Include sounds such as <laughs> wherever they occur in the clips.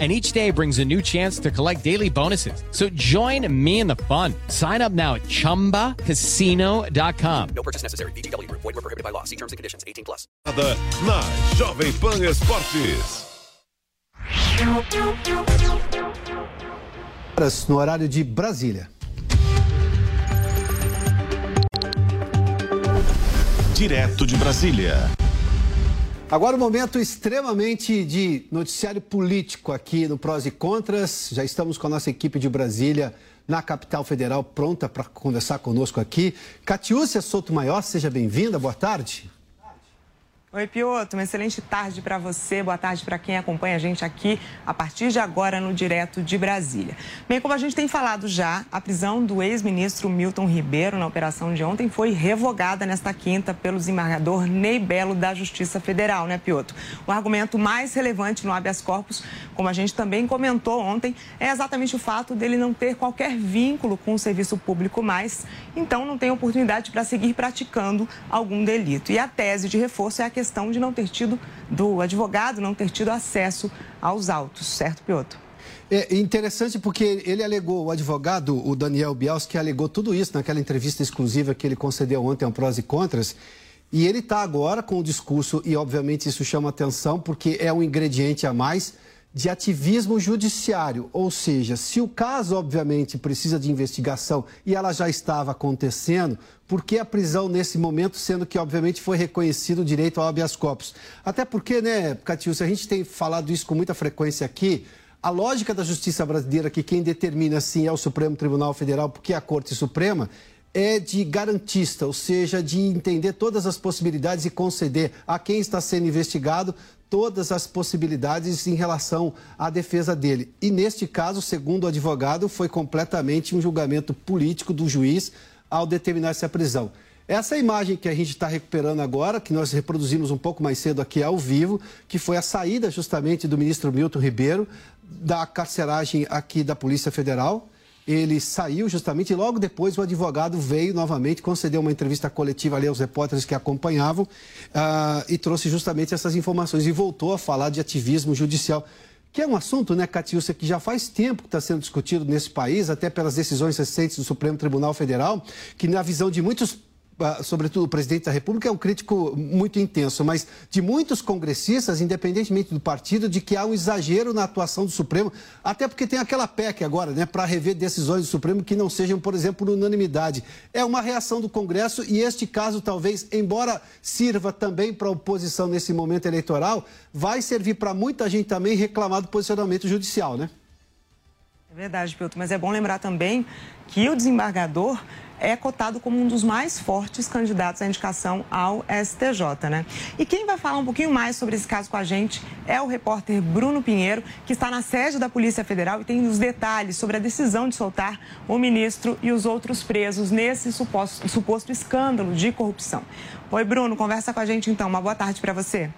and each day brings a new chance to collect daily bonuses. So join me in the fun. Sign up now at ChumbaCasino.com. No purchase necessary. BGW. Void were prohibited by law. See terms and conditions. 18 plus. Na Jovem Pan Esportes. Horas No horário de Brasília. Direto de Brasília. Agora um momento extremamente de noticiário político aqui no Prós e Contras. Já estamos com a nossa equipe de Brasília na capital federal pronta para conversar conosco aqui. Catiúcia Souto Maior, seja bem-vinda, boa tarde. Oi, Pioto, uma excelente tarde para você, boa tarde para quem acompanha a gente aqui a partir de agora no Direto de Brasília. Bem, como a gente tem falado já, a prisão do ex-ministro Milton Ribeiro na operação de ontem foi revogada nesta quinta pelo desembargador Ney Belo da Justiça Federal, né, Pioto? O argumento mais relevante no habeas corpus, como a gente também comentou ontem, é exatamente o fato dele não ter qualquer vínculo com o serviço público mais, então não tem oportunidade para seguir praticando algum delito. E a tese de reforço é a questão questão de não ter tido, do advogado não ter tido acesso aos autos, certo, Piotr? É interessante porque ele alegou, o advogado, o Daniel Bielski, alegou tudo isso naquela entrevista exclusiva que ele concedeu ontem ao Prós e Contras. E ele está agora com o discurso, e obviamente isso chama atenção, porque é um ingrediente a mais de ativismo judiciário, ou seja, se o caso obviamente precisa de investigação e ela já estava acontecendo, por que a prisão nesse momento, sendo que obviamente foi reconhecido o direito ao habeas corpus? Até porque, né, Catiúcia, a gente tem falado isso com muita frequência aqui, a lógica da justiça brasileira, que quem determina sim é o Supremo Tribunal Federal, porque é a Corte Suprema, é de garantista, ou seja, de entender todas as possibilidades e conceder a quem está sendo investigado todas as possibilidades em relação à defesa dele. E neste caso, segundo o advogado, foi completamente um julgamento político do juiz ao determinar essa prisão. Essa imagem que a gente está recuperando agora, que nós reproduzimos um pouco mais cedo aqui ao vivo, que foi a saída justamente do ministro Milton Ribeiro da carceragem aqui da Polícia Federal ele saiu justamente e logo depois o advogado veio novamente, concedeu uma entrevista coletiva ali aos repórteres que acompanhavam uh, e trouxe justamente essas informações e voltou a falar de ativismo judicial. Que é um assunto, né, Catiúcia, que já faz tempo que está sendo discutido nesse país, até pelas decisões recentes do Supremo Tribunal Federal, que na visão de muitos sobretudo o presidente da República, é um crítico muito intenso, mas de muitos congressistas, independentemente do partido, de que há um exagero na atuação do Supremo, até porque tem aquela PEC agora, né, para rever decisões do Supremo que não sejam, por exemplo, unanimidade. É uma reação do Congresso e este caso, talvez, embora sirva também para a oposição nesse momento eleitoral, vai servir para muita gente também reclamar do posicionamento judicial, né? É verdade, Pilto, mas é bom lembrar também que o desembargador é cotado como um dos mais fortes candidatos à indicação ao STJ, né? E quem vai falar um pouquinho mais sobre esse caso com a gente é o repórter Bruno Pinheiro, que está na sede da Polícia Federal e tem os detalhes sobre a decisão de soltar o ministro e os outros presos nesse suposto, suposto escândalo de corrupção. Oi, Bruno, conversa com a gente então. Uma boa tarde para você.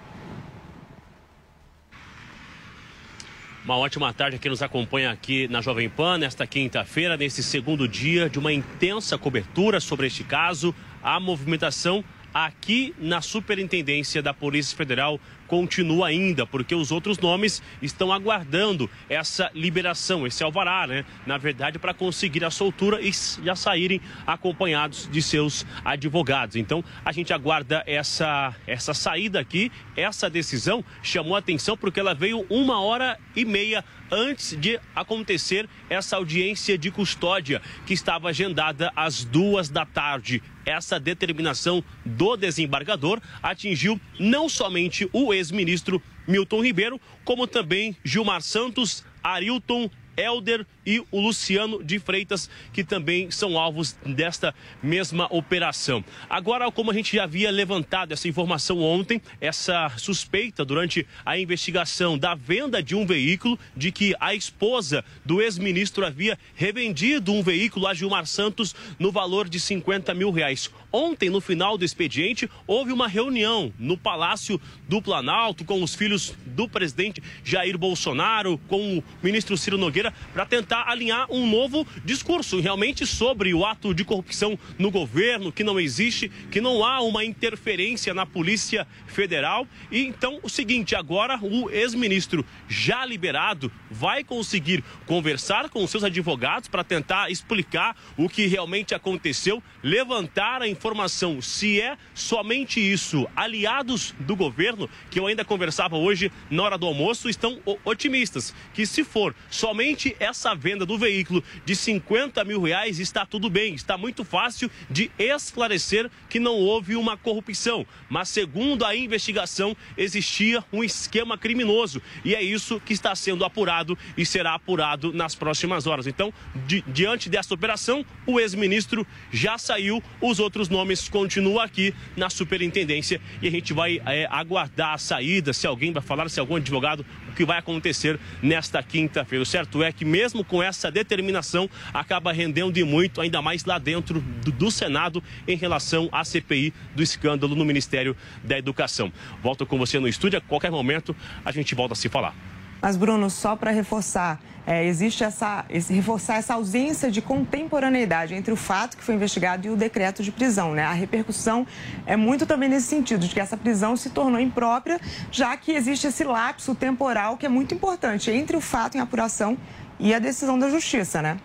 Uma ótima tarde a quem nos acompanha aqui na Jovem Pan, nesta quinta-feira, nesse segundo dia de uma intensa cobertura sobre este caso. A movimentação aqui na Superintendência da Polícia Federal continua ainda, porque os outros nomes estão aguardando essa liberação, esse alvará, né? Na verdade, para conseguir a soltura e já saírem acompanhados de seus advogados. Então, a gente aguarda essa, essa saída aqui, essa decisão chamou atenção porque ela veio uma hora e meia antes de acontecer essa audiência de custódia que estava agendada às duas da tarde. Essa determinação do desembargador atingiu não somente o ex-ministro Milton Ribeiro, como também Gilmar Santos, Arilton, Elder e o Luciano de Freitas, que também são alvos desta mesma operação. Agora, como a gente já havia levantado essa informação ontem, essa suspeita durante a investigação da venda de um veículo, de que a esposa do ex-ministro havia revendido um veículo a Gilmar Santos no valor de 50 mil reais. Ontem, no final do expediente, houve uma reunião no Palácio do Planalto com os filhos do presidente Jair Bolsonaro, com o ministro Ciro Nogueira, para tentar alinhar um novo discurso realmente sobre o ato de corrupção no governo, que não existe, que não há uma interferência na Polícia Federal. E então, o seguinte: agora o ex-ministro, já liberado, vai conseguir conversar com seus advogados para tentar explicar o que realmente aconteceu, levantar a informação se é somente isso. Aliados do governo, que eu ainda conversava hoje na hora do almoço, estão otimistas que se for somente essa venda do veículo de 50 mil reais, está tudo bem, está muito fácil de esclarecer que não houve uma corrupção. Mas segundo a investigação, existia um esquema criminoso e é isso que está sendo apurado e será apurado nas próximas horas. Então, di diante dessa operação, o ex-ministro já saiu, os outros nomes continuam aqui na superintendência e a gente vai é, aguardar a saída, se alguém vai falar, se algum advogado, que vai acontecer nesta quinta-feira. O certo é que mesmo com essa determinação, acaba rendendo e muito, ainda mais lá dentro do, do Senado, em relação à CPI do escândalo no Ministério da Educação. Volto com você no estúdio, a qualquer momento a gente volta a se falar. Mas, Bruno, só para reforçar, é, existe essa, esse, reforçar essa ausência de contemporaneidade entre o fato que foi investigado e o decreto de prisão. Né? A repercussão é muito também nesse sentido, de que essa prisão se tornou imprópria, já que existe esse lapso temporal que é muito importante entre o fato em apuração e a decisão da justiça, né?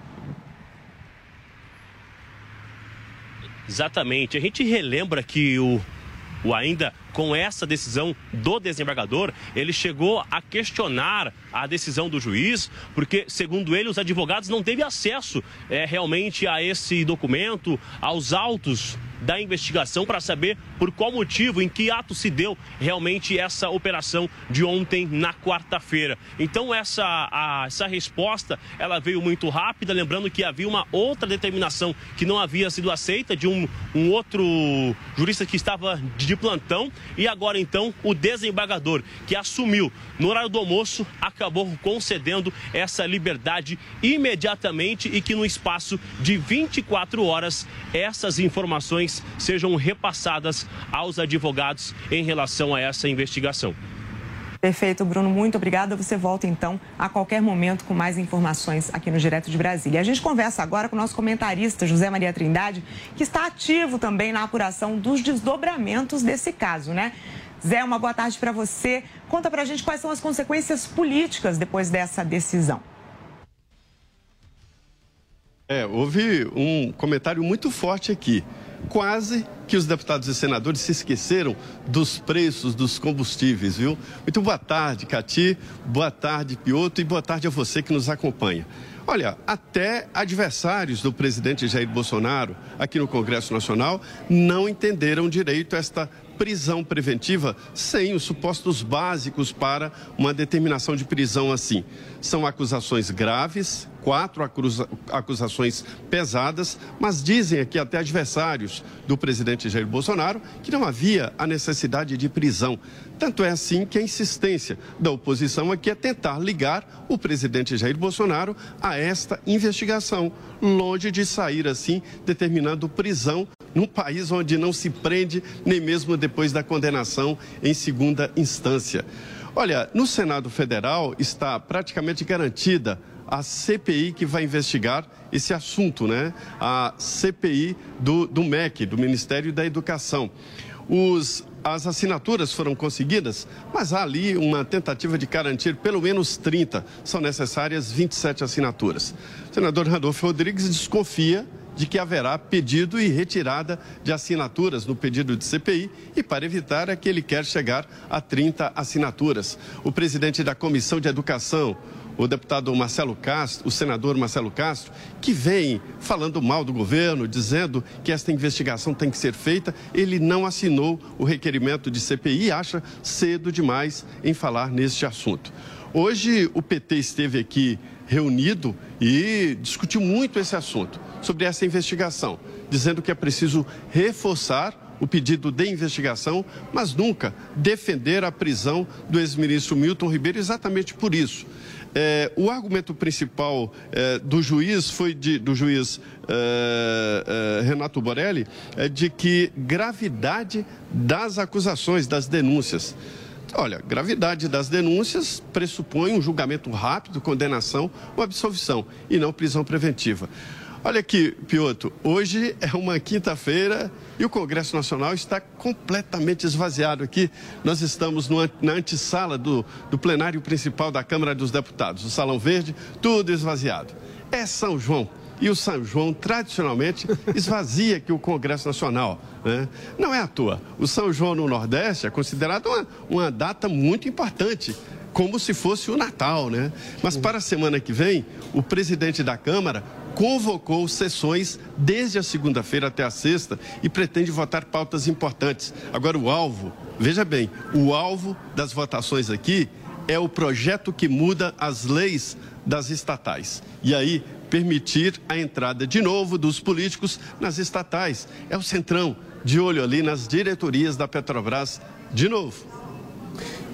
Exatamente. A gente relembra que o, o ainda com essa decisão do desembargador, ele chegou a questionar a decisão do juiz, porque, segundo ele, os advogados não teve acesso é, realmente a esse documento, aos autos da investigação para saber por qual motivo, em que ato se deu realmente essa operação de ontem na quarta-feira. Então essa, a, essa resposta ela veio muito rápida, lembrando que havia uma outra determinação que não havia sido aceita de um, um outro jurista que estava de plantão e agora então o desembargador que assumiu no horário do almoço acabou concedendo essa liberdade imediatamente e que no espaço de 24 horas essas informações sejam repassadas aos advogados em relação a essa investigação. Perfeito, Bruno. Muito obrigada. Você volta então a qualquer momento com mais informações aqui no Direto de Brasília. A gente conversa agora com o nosso comentarista José Maria Trindade, que está ativo também na apuração dos desdobramentos desse caso, né? Zé, uma boa tarde para você. Conta para a gente quais são as consequências políticas depois dessa decisão. É, houve um comentário muito forte aqui. Quase que os deputados e senadores se esqueceram dos preços dos combustíveis, viu? Muito boa tarde, Cati, boa tarde, Pioto, e boa tarde a você que nos acompanha. Olha, até adversários do presidente Jair Bolsonaro aqui no Congresso Nacional não entenderam direito esta prisão preventiva sem os supostos básicos para uma determinação de prisão assim. São acusações graves, quatro acusa acusações pesadas, mas dizem aqui até adversários do presidente Jair Bolsonaro que não havia a necessidade de prisão. Tanto é assim que a insistência da oposição aqui é tentar ligar o presidente Jair Bolsonaro a esta investigação, longe de sair assim determinando prisão num país onde não se prende nem mesmo depois da condenação em segunda instância. Olha, no Senado Federal está praticamente garantida a CPI que vai investigar esse assunto, né? A CPI do, do MEC, do Ministério da Educação. Os, as assinaturas foram conseguidas, mas há ali uma tentativa de garantir pelo menos 30. São necessárias 27 assinaturas. O senador Randolfo Rodrigues desconfia de que haverá pedido e retirada de assinaturas no pedido de CPI e para evitar é que ele quer chegar a 30 assinaturas. O presidente da Comissão de Educação, o deputado Marcelo Castro, o senador Marcelo Castro, que vem falando mal do governo, dizendo que esta investigação tem que ser feita, ele não assinou o requerimento de CPI e acha cedo demais em falar neste assunto. Hoje o PT esteve aqui reunido e discutiu muito esse assunto, sobre essa investigação, dizendo que é preciso reforçar o pedido de investigação, mas nunca defender a prisão do ex-ministro Milton Ribeiro exatamente por isso. É, o argumento principal é, do juiz foi de, do juiz é, é Renato Borelli é de que gravidade das acusações, das denúncias. Olha, gravidade das denúncias pressupõe um julgamento rápido, condenação ou absolvição, e não prisão preventiva. Olha aqui, Piotr, hoje é uma quinta-feira e o Congresso Nacional está completamente esvaziado aqui. Nós estamos no, na antessala do, do plenário principal da Câmara dos Deputados, o Salão Verde, tudo esvaziado. É São João. E o São João, tradicionalmente, <laughs> esvazia aqui o Congresso Nacional. Né? Não é à toa. O São João no Nordeste é considerado uma, uma data muito importante como se fosse o Natal, né? Mas para a semana que vem, o presidente da Câmara convocou sessões desde a segunda-feira até a sexta e pretende votar pautas importantes. Agora, o alvo, veja bem, o alvo das votações aqui é o projeto que muda as leis das estatais. E aí, permitir a entrada de novo dos políticos nas estatais. É o centrão, de olho ali nas diretorias da Petrobras, de novo.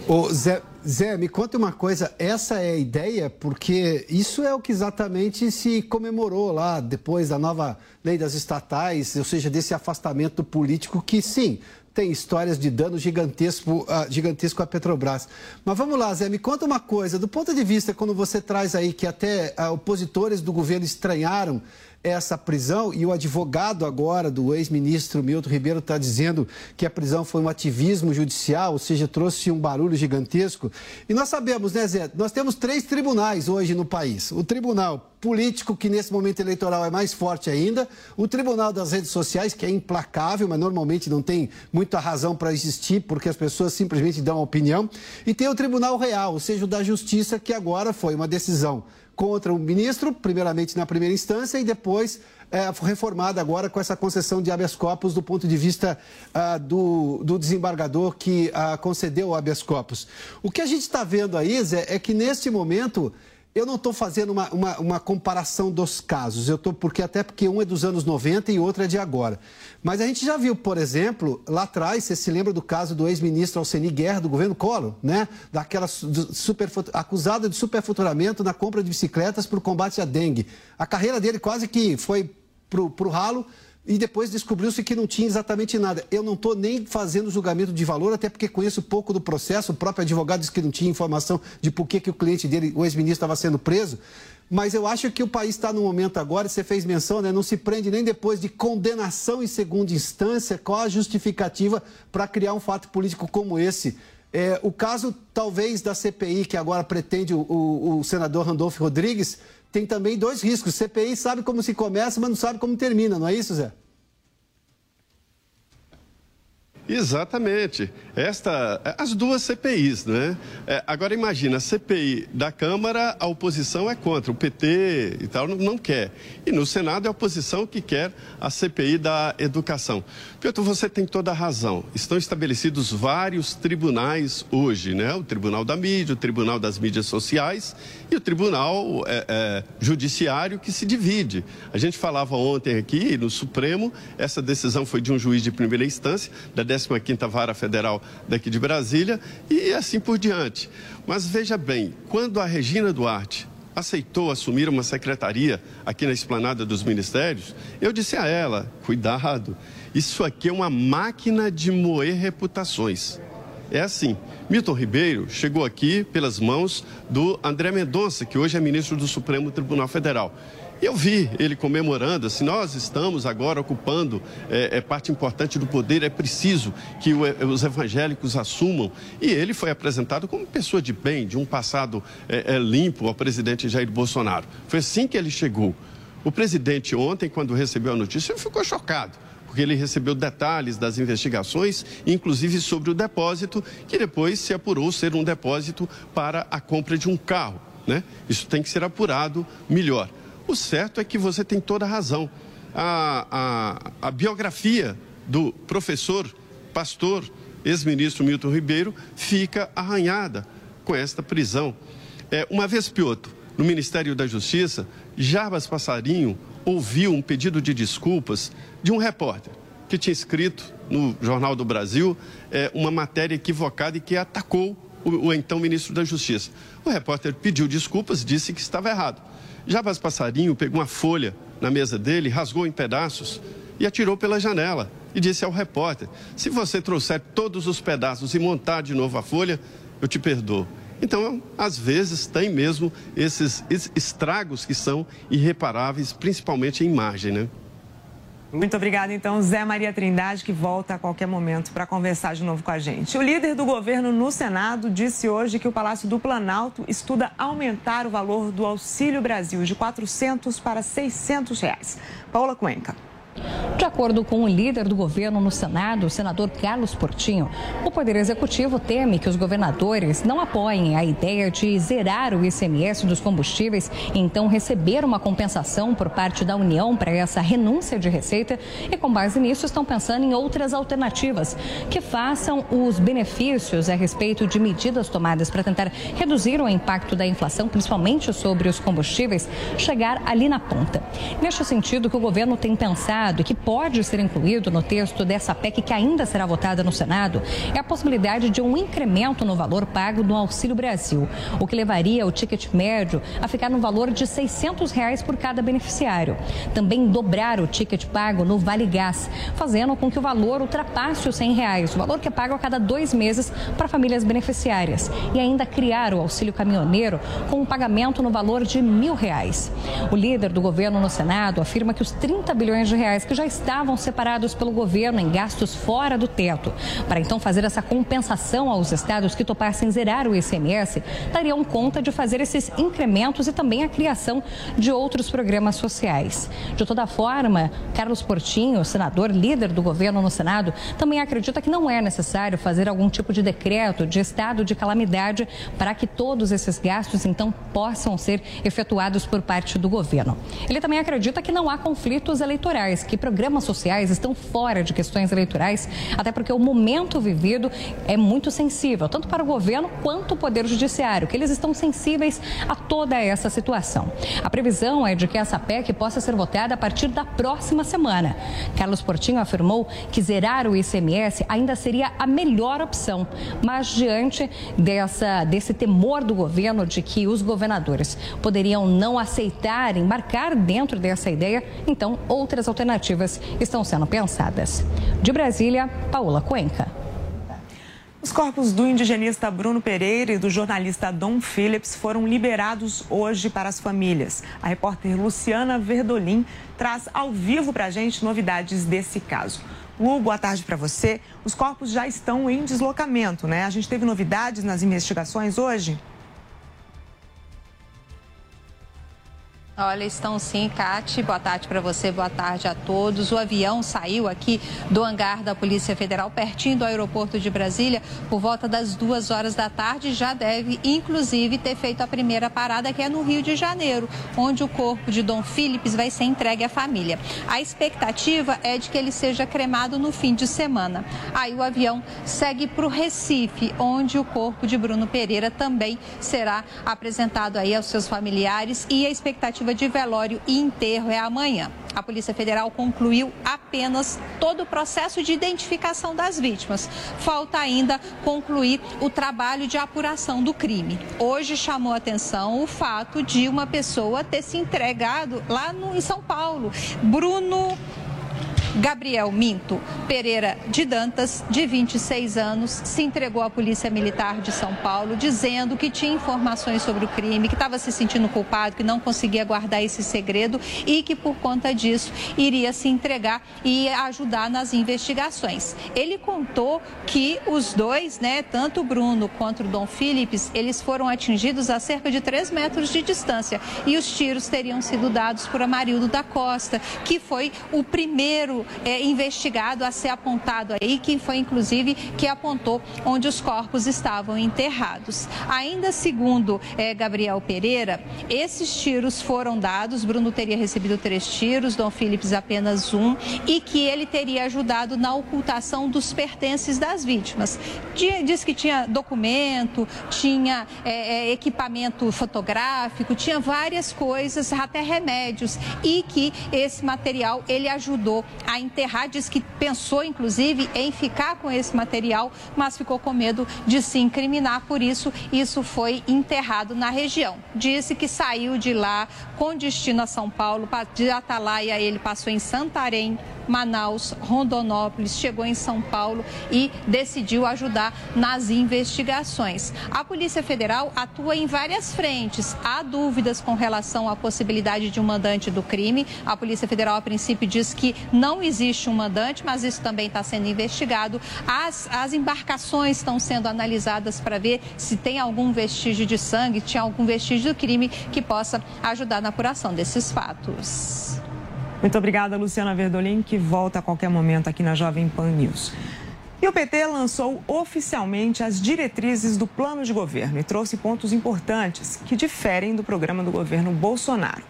Ô, Zé, Zé, me conta uma coisa, essa é a ideia, porque isso é o que exatamente se comemorou lá depois da nova lei das estatais, ou seja, desse afastamento político que sim, tem histórias de dano gigantesco, uh, gigantesco à Petrobras. Mas vamos lá, Zé, me conta uma coisa, do ponto de vista, quando você traz aí que até uh, opositores do governo estranharam essa prisão e o advogado agora do ex-ministro Milton Ribeiro está dizendo que a prisão foi um ativismo judicial, ou seja, trouxe um barulho gigantesco. E nós sabemos, né, Zé? Nós temos três tribunais hoje no país. O tribunal político, que nesse momento eleitoral é mais forte ainda, o tribunal das redes sociais, que é implacável, mas normalmente não tem muita razão para existir, porque as pessoas simplesmente dão opinião, e tem o tribunal real, ou seja, o da justiça, que agora foi uma decisão contra o ministro, primeiramente na primeira instância, e depois é, reformada agora com essa concessão de habeas corpus do ponto de vista ah, do, do, desembargador que ah, concedeu o habeas corpus. O que a gente está vendo aí, Zé, é que neste momento eu não estou fazendo uma, uma, uma, comparação dos casos, eu estou porque até porque um é dos anos 90 e outro é de agora. Mas a gente já viu, por exemplo, lá atrás, você se lembra do caso do ex-ministro Alceni Guerra, do governo Collor, né? Daquela super, acusada de superfaturamento na compra de bicicletas para o combate à dengue. A carreira dele quase que foi para o ralo e depois descobriu-se que não tinha exatamente nada. Eu não estou nem fazendo julgamento de valor, até porque conheço pouco do processo. O próprio advogado disse que não tinha informação de por que, que o cliente dele, o ex-ministro, estava sendo preso. Mas eu acho que o país está no momento agora, você fez menção, né, não se prende nem depois de condenação em segunda instância, qual a justificativa para criar um fato político como esse? É, o caso, talvez, da CPI, que agora pretende o, o, o senador Randolfo Rodrigues, tem também dois riscos. CPI sabe como se começa, mas não sabe como termina, não é isso, Zé? Exatamente. Esta, as duas CPIs, né? É, agora imagina, a CPI da Câmara, a oposição é contra, o PT e tal não, quer. E no Senado é a oposição que quer a CPI da educação. Piotr, você tem toda a razão. Estão estabelecidos vários tribunais hoje, né? O Tribunal da Mídia, o Tribunal das Mídias Sociais e o Tribunal é, é, Judiciário que se divide. A gente falava ontem aqui no Supremo, essa decisão foi de um juiz de primeira instância, da 15ª Vara Federal daqui de Brasília e assim por diante. Mas veja bem, quando a Regina Duarte aceitou assumir uma secretaria aqui na esplanada dos ministérios, eu disse a ela: cuidado, isso aqui é uma máquina de moer reputações. É assim. Milton Ribeiro chegou aqui pelas mãos do André Mendonça, que hoje é ministro do Supremo Tribunal Federal. E eu vi ele comemorando, assim, nós estamos agora ocupando é, é parte importante do poder, é preciso que o, é, os evangélicos assumam. E ele foi apresentado como pessoa de bem, de um passado é, é, limpo ao presidente Jair Bolsonaro. Foi assim que ele chegou. O presidente ontem, quando recebeu a notícia, ficou chocado porque ele recebeu detalhes das investigações, inclusive sobre o depósito, que depois se apurou ser um depósito para a compra de um carro. Né? Isso tem que ser apurado melhor. O certo é que você tem toda a razão. A, a, a biografia do professor, pastor, ex-ministro Milton Ribeiro fica arranhada com esta prisão. É, uma vez, Piotr, no Ministério da Justiça, Jarbas Passarinho ouviu um pedido de desculpas de um repórter que tinha escrito no Jornal do Brasil é, uma matéria equivocada e que atacou o, o, então ministro da Justiça. O repórter pediu desculpas, disse que estava errado. Jabas Passarinho pegou uma folha na mesa dele, rasgou em pedaços e atirou pela janela e disse ao repórter: Se você trouxer todos os pedaços e montar de novo a folha, eu te perdoo. Então, às vezes, tem mesmo esses estragos que são irreparáveis, principalmente em imagem, né? Muito obrigada, então, Zé Maria Trindade, que volta a qualquer momento para conversar de novo com a gente. O líder do governo no Senado disse hoje que o Palácio do Planalto estuda aumentar o valor do Auxílio Brasil de 400 para 600 reais. Paula Cuenca. De acordo com o líder do governo no Senado, o senador Carlos Portinho, o Poder Executivo teme que os governadores não apoiem a ideia de zerar o ICMS dos combustíveis e então receber uma compensação por parte da União para essa renúncia de receita e, com base nisso, estão pensando em outras alternativas que façam os benefícios a respeito de medidas tomadas para tentar reduzir o impacto da inflação, principalmente sobre os combustíveis, chegar ali na ponta. Neste sentido, que o governo tem pensado e que pode ser incluído no texto dessa PEC que ainda será votada no Senado é a possibilidade de um incremento no valor pago no Auxílio Brasil, o que levaria o ticket médio a ficar no valor de 600 reais por cada beneficiário. Também dobrar o ticket pago no Vale Gás, fazendo com que o valor ultrapasse os 100 reais, o valor que é pago a cada dois meses para famílias beneficiárias. E ainda criar o auxílio caminhoneiro com um pagamento no valor de mil reais. O líder do governo no Senado afirma que os 30 bilhões de reais que já estavam separados pelo governo em gastos fora do teto. Para então fazer essa compensação aos estados que topassem zerar o ICMS, dariam conta de fazer esses incrementos e também a criação de outros programas sociais. De toda forma, Carlos Portinho, senador líder do governo no Senado, também acredita que não é necessário fazer algum tipo de decreto de estado de calamidade para que todos esses gastos então possam ser efetuados por parte do governo. Ele também acredita que não há conflitos eleitorais que programas sociais estão fora de questões eleitorais, até porque o momento vivido é muito sensível, tanto para o governo quanto o Poder Judiciário, que eles estão sensíveis a toda essa situação. A previsão é de que essa PEC possa ser votada a partir da próxima semana. Carlos Portinho afirmou que zerar o ICMS ainda seria a melhor opção, mas diante dessa, desse temor do governo de que os governadores poderiam não aceitar embarcar dentro dessa ideia, então outras alternativas alternativas estão sendo pensadas. De Brasília, Paola Cuenca. Os corpos do indigenista Bruno Pereira e do jornalista Dom Phillips foram liberados hoje para as famílias. A repórter Luciana Verdolim traz ao vivo para a gente novidades desse caso. Lu, boa tarde para você. Os corpos já estão em deslocamento, né? A gente teve novidades nas investigações hoje? Olha, estão sim, Cate. Boa tarde para você, boa tarde a todos. O avião saiu aqui do hangar da Polícia Federal, pertinho do aeroporto de Brasília, por volta das duas horas da tarde. Já deve, inclusive, ter feito a primeira parada, que é no Rio de Janeiro, onde o corpo de Dom Philips vai ser entregue à família. A expectativa é de que ele seja cremado no fim de semana. Aí o avião segue para o Recife, onde o corpo de Bruno Pereira também será apresentado aí aos seus familiares e a expectativa de velório e enterro é amanhã. A Polícia Federal concluiu apenas todo o processo de identificação das vítimas. Falta ainda concluir o trabalho de apuração do crime. Hoje chamou atenção o fato de uma pessoa ter se entregado lá no, em São Paulo. Bruno Gabriel Minto Pereira de Dantas, de 26 anos, se entregou à Polícia Militar de São Paulo, dizendo que tinha informações sobre o crime, que estava se sentindo culpado, que não conseguia guardar esse segredo e que, por conta disso, iria se entregar e ajudar nas investigações. Ele contou que os dois, né, tanto o Bruno quanto o Dom Philips, eles foram atingidos a cerca de 3 metros de distância e os tiros teriam sido dados por Amarildo da Costa, que foi o primeiro é, investigado a ser apontado aí, quem foi inclusive que apontou onde os corpos estavam enterrados. Ainda segundo é, Gabriel Pereira, esses tiros foram dados, Bruno teria recebido três tiros, Dom Philips apenas um, e que ele teria ajudado na ocultação dos pertences das vítimas. Diz que tinha documento, tinha é, é, equipamento fotográfico, tinha várias coisas, até remédios, e que esse material ele ajudou a enterrar, diz que pensou inclusive em ficar com esse material, mas ficou com medo de se incriminar, por isso isso foi enterrado na região. Disse que saiu de lá com destino a São Paulo, de Atalaia ele passou em Santarém, Manaus, Rondonópolis, chegou em São Paulo e decidiu ajudar nas investigações. A Polícia Federal atua em várias frentes. Há dúvidas com relação à possibilidade de um mandante do crime. A Polícia Federal, a princípio, diz que não existe um mandante, mas isso também está sendo investigado. As, as embarcações estão sendo analisadas para ver se tem algum vestígio de sangue, tinha algum vestígio do crime que possa ajudar na apuração desses fatos. Muito obrigada, Luciana Verdolim, que volta a qualquer momento aqui na Jovem Pan News. E o PT lançou oficialmente as diretrizes do plano de governo e trouxe pontos importantes que diferem do programa do governo Bolsonaro.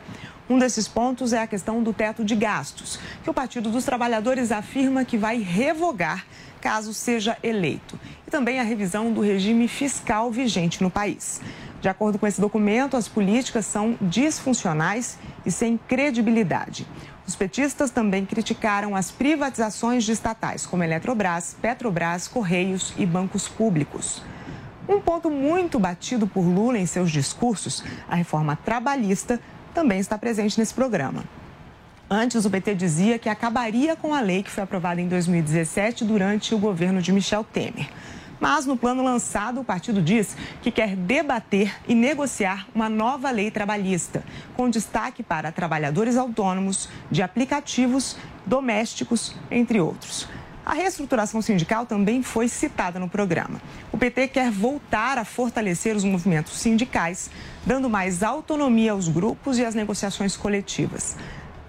Um desses pontos é a questão do teto de gastos, que o Partido dos Trabalhadores afirma que vai revogar caso seja eleito, e também a revisão do regime fiscal vigente no país. De acordo com esse documento, as políticas são disfuncionais e sem credibilidade. Os petistas também criticaram as privatizações de estatais, como Eletrobras, Petrobras, Correios e bancos públicos. Um ponto muito batido por Lula em seus discursos, a reforma trabalhista, também está presente nesse programa. Antes, o PT dizia que acabaria com a lei que foi aprovada em 2017 durante o governo de Michel Temer. Mas no plano lançado, o partido diz que quer debater e negociar uma nova lei trabalhista, com destaque para trabalhadores autônomos, de aplicativos, domésticos, entre outros. A reestruturação sindical também foi citada no programa. O PT quer voltar a fortalecer os movimentos sindicais, dando mais autonomia aos grupos e às negociações coletivas.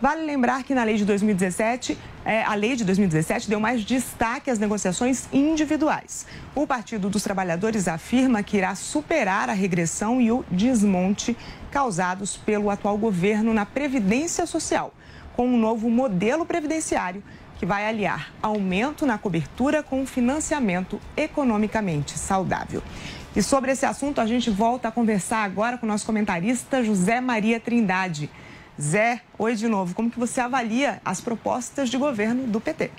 Vale lembrar que na lei de 2017, é, a lei de 2017 deu mais destaque às negociações individuais. O Partido dos Trabalhadores afirma que irá superar a regressão e o desmonte causados pelo atual governo na Previdência Social, com um novo modelo previdenciário que vai aliar aumento na cobertura com financiamento economicamente saudável. E sobre esse assunto, a gente volta a conversar agora com o nosso comentarista José Maria Trindade. Zé, oi de novo. Como que você avalia as propostas de governo do PT?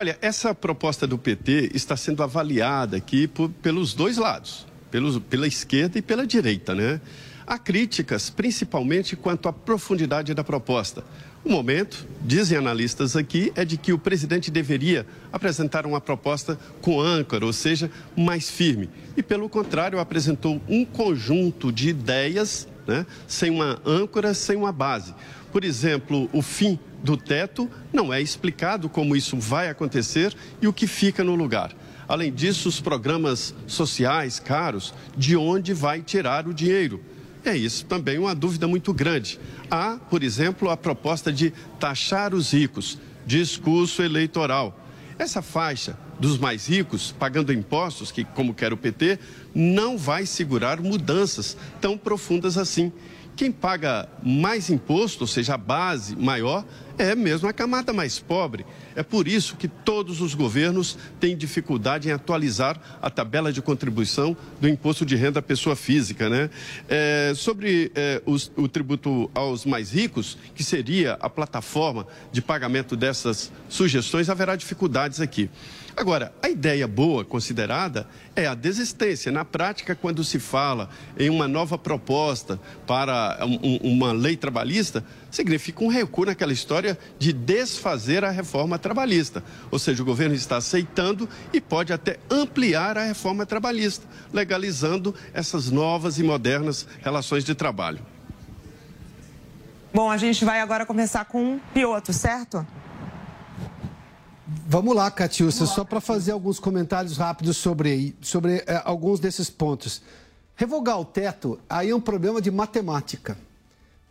Olha, essa proposta do PT está sendo avaliada aqui por, pelos dois lados, pelos, pela esquerda e pela direita, né? Há críticas, principalmente quanto à profundidade da proposta. O momento, dizem analistas aqui, é de que o presidente deveria apresentar uma proposta com âncora, ou seja, mais firme. E, pelo contrário, apresentou um conjunto de ideias né? sem uma âncora, sem uma base. Por exemplo, o fim do teto não é explicado como isso vai acontecer e o que fica no lugar. Além disso, os programas sociais caros, de onde vai tirar o dinheiro? É isso também uma dúvida muito grande. Há, por exemplo, a proposta de taxar os ricos, discurso eleitoral. Essa faixa dos mais ricos, pagando impostos, que, como quer o PT, não vai segurar mudanças tão profundas assim. Quem paga mais imposto, ou seja, a base maior, é mesmo a camada mais pobre. É por isso que todos os governos têm dificuldade em atualizar a tabela de contribuição do imposto de renda à pessoa física. Né? É, sobre é, os, o tributo aos mais ricos, que seria a plataforma de pagamento dessas sugestões, haverá dificuldades aqui. Agora, a ideia boa considerada é a desistência. Na prática, quando se fala em uma nova proposta para um, uma lei trabalhista, significa um recuo naquela história de desfazer a reforma trabalhista. Ou seja, o governo está aceitando e pode até ampliar a reforma trabalhista, legalizando essas novas e modernas relações de trabalho. Bom, a gente vai agora conversar com o Pioto, certo? Vamos lá, Catiúcia, só para fazer alguns comentários rápidos sobre, sobre é, alguns desses pontos. Revogar o teto, aí é um problema de matemática.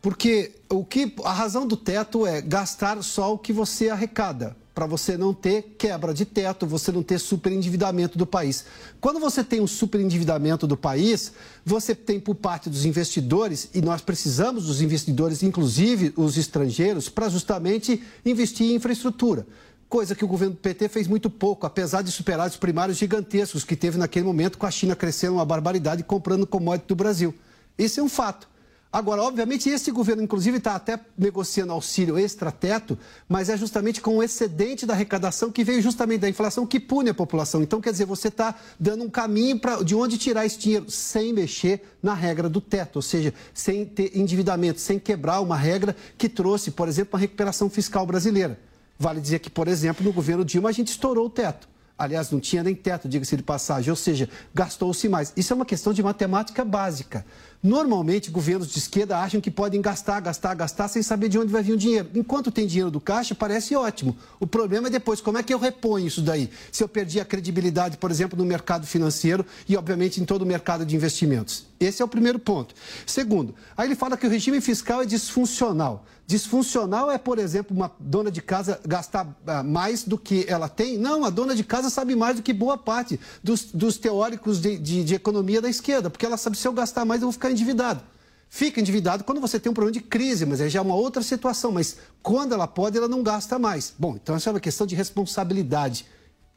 Porque o que a razão do teto é gastar só o que você arrecada, para você não ter quebra de teto, você não ter superendividamento do país. Quando você tem um superendividamento do país, você tem por parte dos investidores, e nós precisamos dos investidores, inclusive os estrangeiros, para justamente investir em infraestrutura coisa que o governo do PT fez muito pouco, apesar de superar os primários gigantescos que teve naquele momento, com a China crescendo uma barbaridade e comprando commodity do Brasil. Isso é um fato. Agora, obviamente, esse governo, inclusive, está até negociando auxílio extrateto, mas é justamente com o excedente da arrecadação que veio justamente da inflação que pune a população. Então, quer dizer, você está dando um caminho pra, de onde tirar esse dinheiro sem mexer na regra do teto, ou seja, sem ter endividamento, sem quebrar uma regra que trouxe, por exemplo, uma recuperação fiscal brasileira. Vale dizer que, por exemplo, no governo Dilma a gente estourou o teto. Aliás, não tinha nem teto, diga-se de passagem, ou seja, gastou-se mais. Isso é uma questão de matemática básica. Normalmente, governos de esquerda acham que podem gastar, gastar, gastar sem saber de onde vai vir o dinheiro. Enquanto tem dinheiro do caixa, parece ótimo. O problema é depois, como é que eu reponho isso daí? Se eu perdi a credibilidade, por exemplo, no mercado financeiro e, obviamente, em todo o mercado de investimentos. Esse é o primeiro ponto. Segundo, aí ele fala que o regime fiscal é disfuncional. Disfuncional é, por exemplo, uma dona de casa gastar uh, mais do que ela tem? Não, a dona de casa sabe mais do que boa parte dos, dos teóricos de, de, de, economia da esquerda, porque ela sabe se eu gastar mais eu vou ficar endividado. Fica endividado quando você tem um problema de crise, mas é já uma outra situação. Mas quando ela pode, ela não gasta mais. Bom, então essa é uma questão de responsabilidade.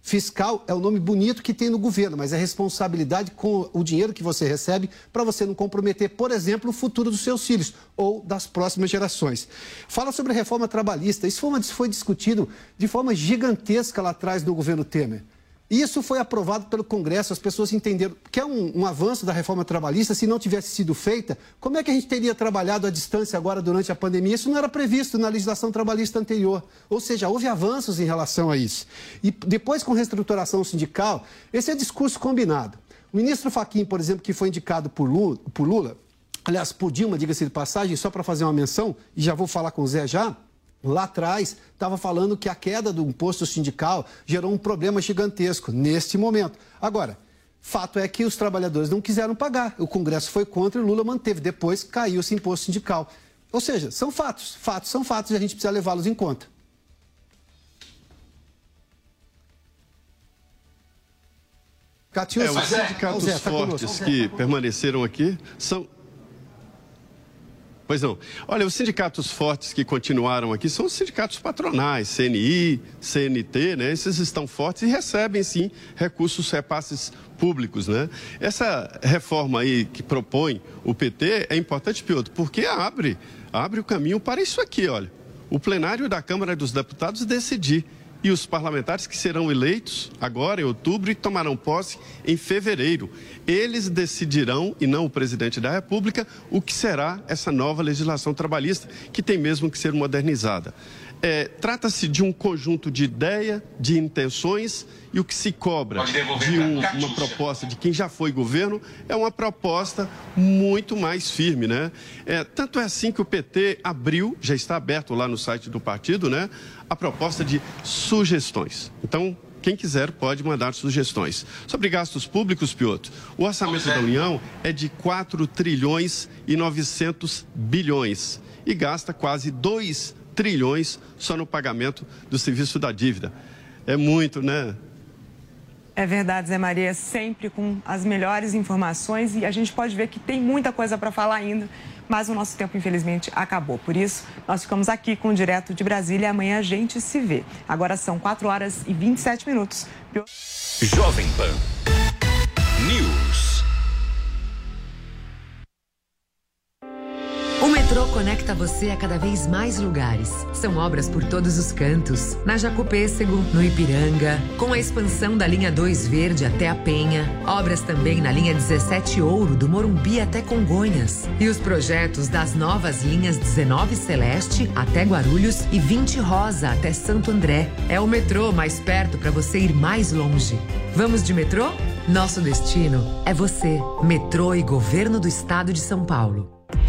Fiscal é o nome bonito que tem no governo, mas é responsabilidade com o dinheiro que você recebe para você não comprometer, por exemplo, o futuro dos seus filhos ou das próximas gerações. Fala sobre a reforma trabalhista. Isso foi, uma, foi discutido de forma gigantesca lá atrás no governo Temer. Isso foi aprovado pelo Congresso, as pessoas entenderam que é um, um, avanço da reforma trabalhista. Se não tivesse sido feita, como é que a gente teria trabalhado à distância agora durante a pandemia? Isso não era previsto na legislação trabalhista anterior. Ou seja, houve avanços em relação a isso. E depois, com reestruturação sindical, esse é discurso combinado. O ministro Faquim, por exemplo, que foi indicado por Lula, por Lula aliás, por Dilma, diga-se de passagem, só para fazer uma menção, e já vou falar com o Zé já lá atrás estava falando que a queda do imposto sindical gerou um problema gigantesco neste momento. Agora, fato é que os trabalhadores não quiseram pagar. O Congresso foi contra e Lula manteve. Depois caiu esse imposto sindical. Ou seja, são fatos. Fatos são fatos e a gente precisa levá-los em conta. Catius, é, os sindicatos Zé, tá fortes que permaneceram aqui são Pois não. Olha, os sindicatos fortes que continuaram aqui são os sindicatos patronais, CNI, CNT, né? Esses estão fortes e recebem, sim, recursos, repasses públicos, né? Essa reforma aí que propõe o PT é importante, Piotr, porque abre, abre o caminho para isso aqui, olha. O plenário da Câmara dos Deputados decidir e os parlamentares que serão eleitos agora em outubro e tomarão posse em fevereiro. Eles decidirão, e não o presidente da República, o que será essa nova legislação trabalhista, que tem mesmo que ser modernizada. É, Trata-se de um conjunto de ideia, de intenções e o que se cobra de um, uma proposta de quem já foi governo é uma proposta muito mais firme, né? É, tanto é assim que o PT abriu, já está aberto lá no site do partido, né? A proposta de sugestões. Então, quem quiser pode mandar sugestões. Sobre gastos públicos, Piotr, o orçamento da União é de 4 trilhões e 900 bilhões e gasta quase 2 trilhões só no pagamento do serviço da dívida. É muito, né? É verdade, Zé Maria, sempre com as melhores informações e a gente pode ver que tem muita coisa para falar ainda, mas o nosso tempo, infelizmente, acabou. Por isso, nós ficamos aqui com o Direto de Brasília e amanhã a gente se vê. Agora são 4 horas e 27 minutos. Jovem Pan News. Metrô conecta você a cada vez mais lugares. São obras por todos os cantos. Na Jacopêssego, no Ipiranga, com a expansão da linha 2 Verde até a Penha. Obras também na linha 17 Ouro, do Morumbi até Congonhas. E os projetos das novas linhas 19 Celeste até Guarulhos e 20 Rosa até Santo André. É o metrô mais perto para você ir mais longe. Vamos de metrô? Nosso destino é você. Metrô e Governo do Estado de São Paulo.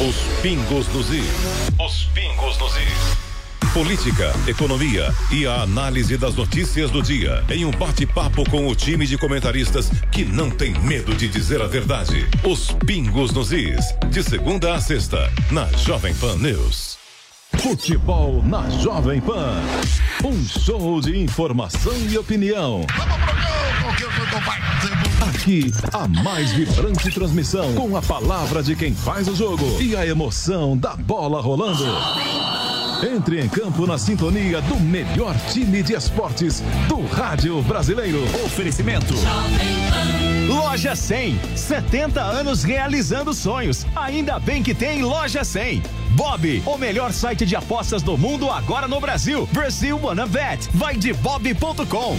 Os pingos dos is. Os pingos dos is. Política, economia e a análise das notícias do dia em um bate-papo com o time de comentaristas que não tem medo de dizer a verdade. Os pingos nos is. De segunda a sexta, na Jovem Pan News. Futebol na Jovem Pan. Um show de informação e opinião. Aqui, a mais vibrante transmissão com a palavra de quem faz o jogo e a emoção da bola rolando. Entre em campo na sintonia do melhor time de esportes do rádio brasileiro. Oferecimento. Loja 100, 70 anos realizando sonhos. Ainda bem que tem Loja 100. Bob, o melhor site de apostas do mundo agora no Brasil. Brasil Wanna. Vai de bob.com.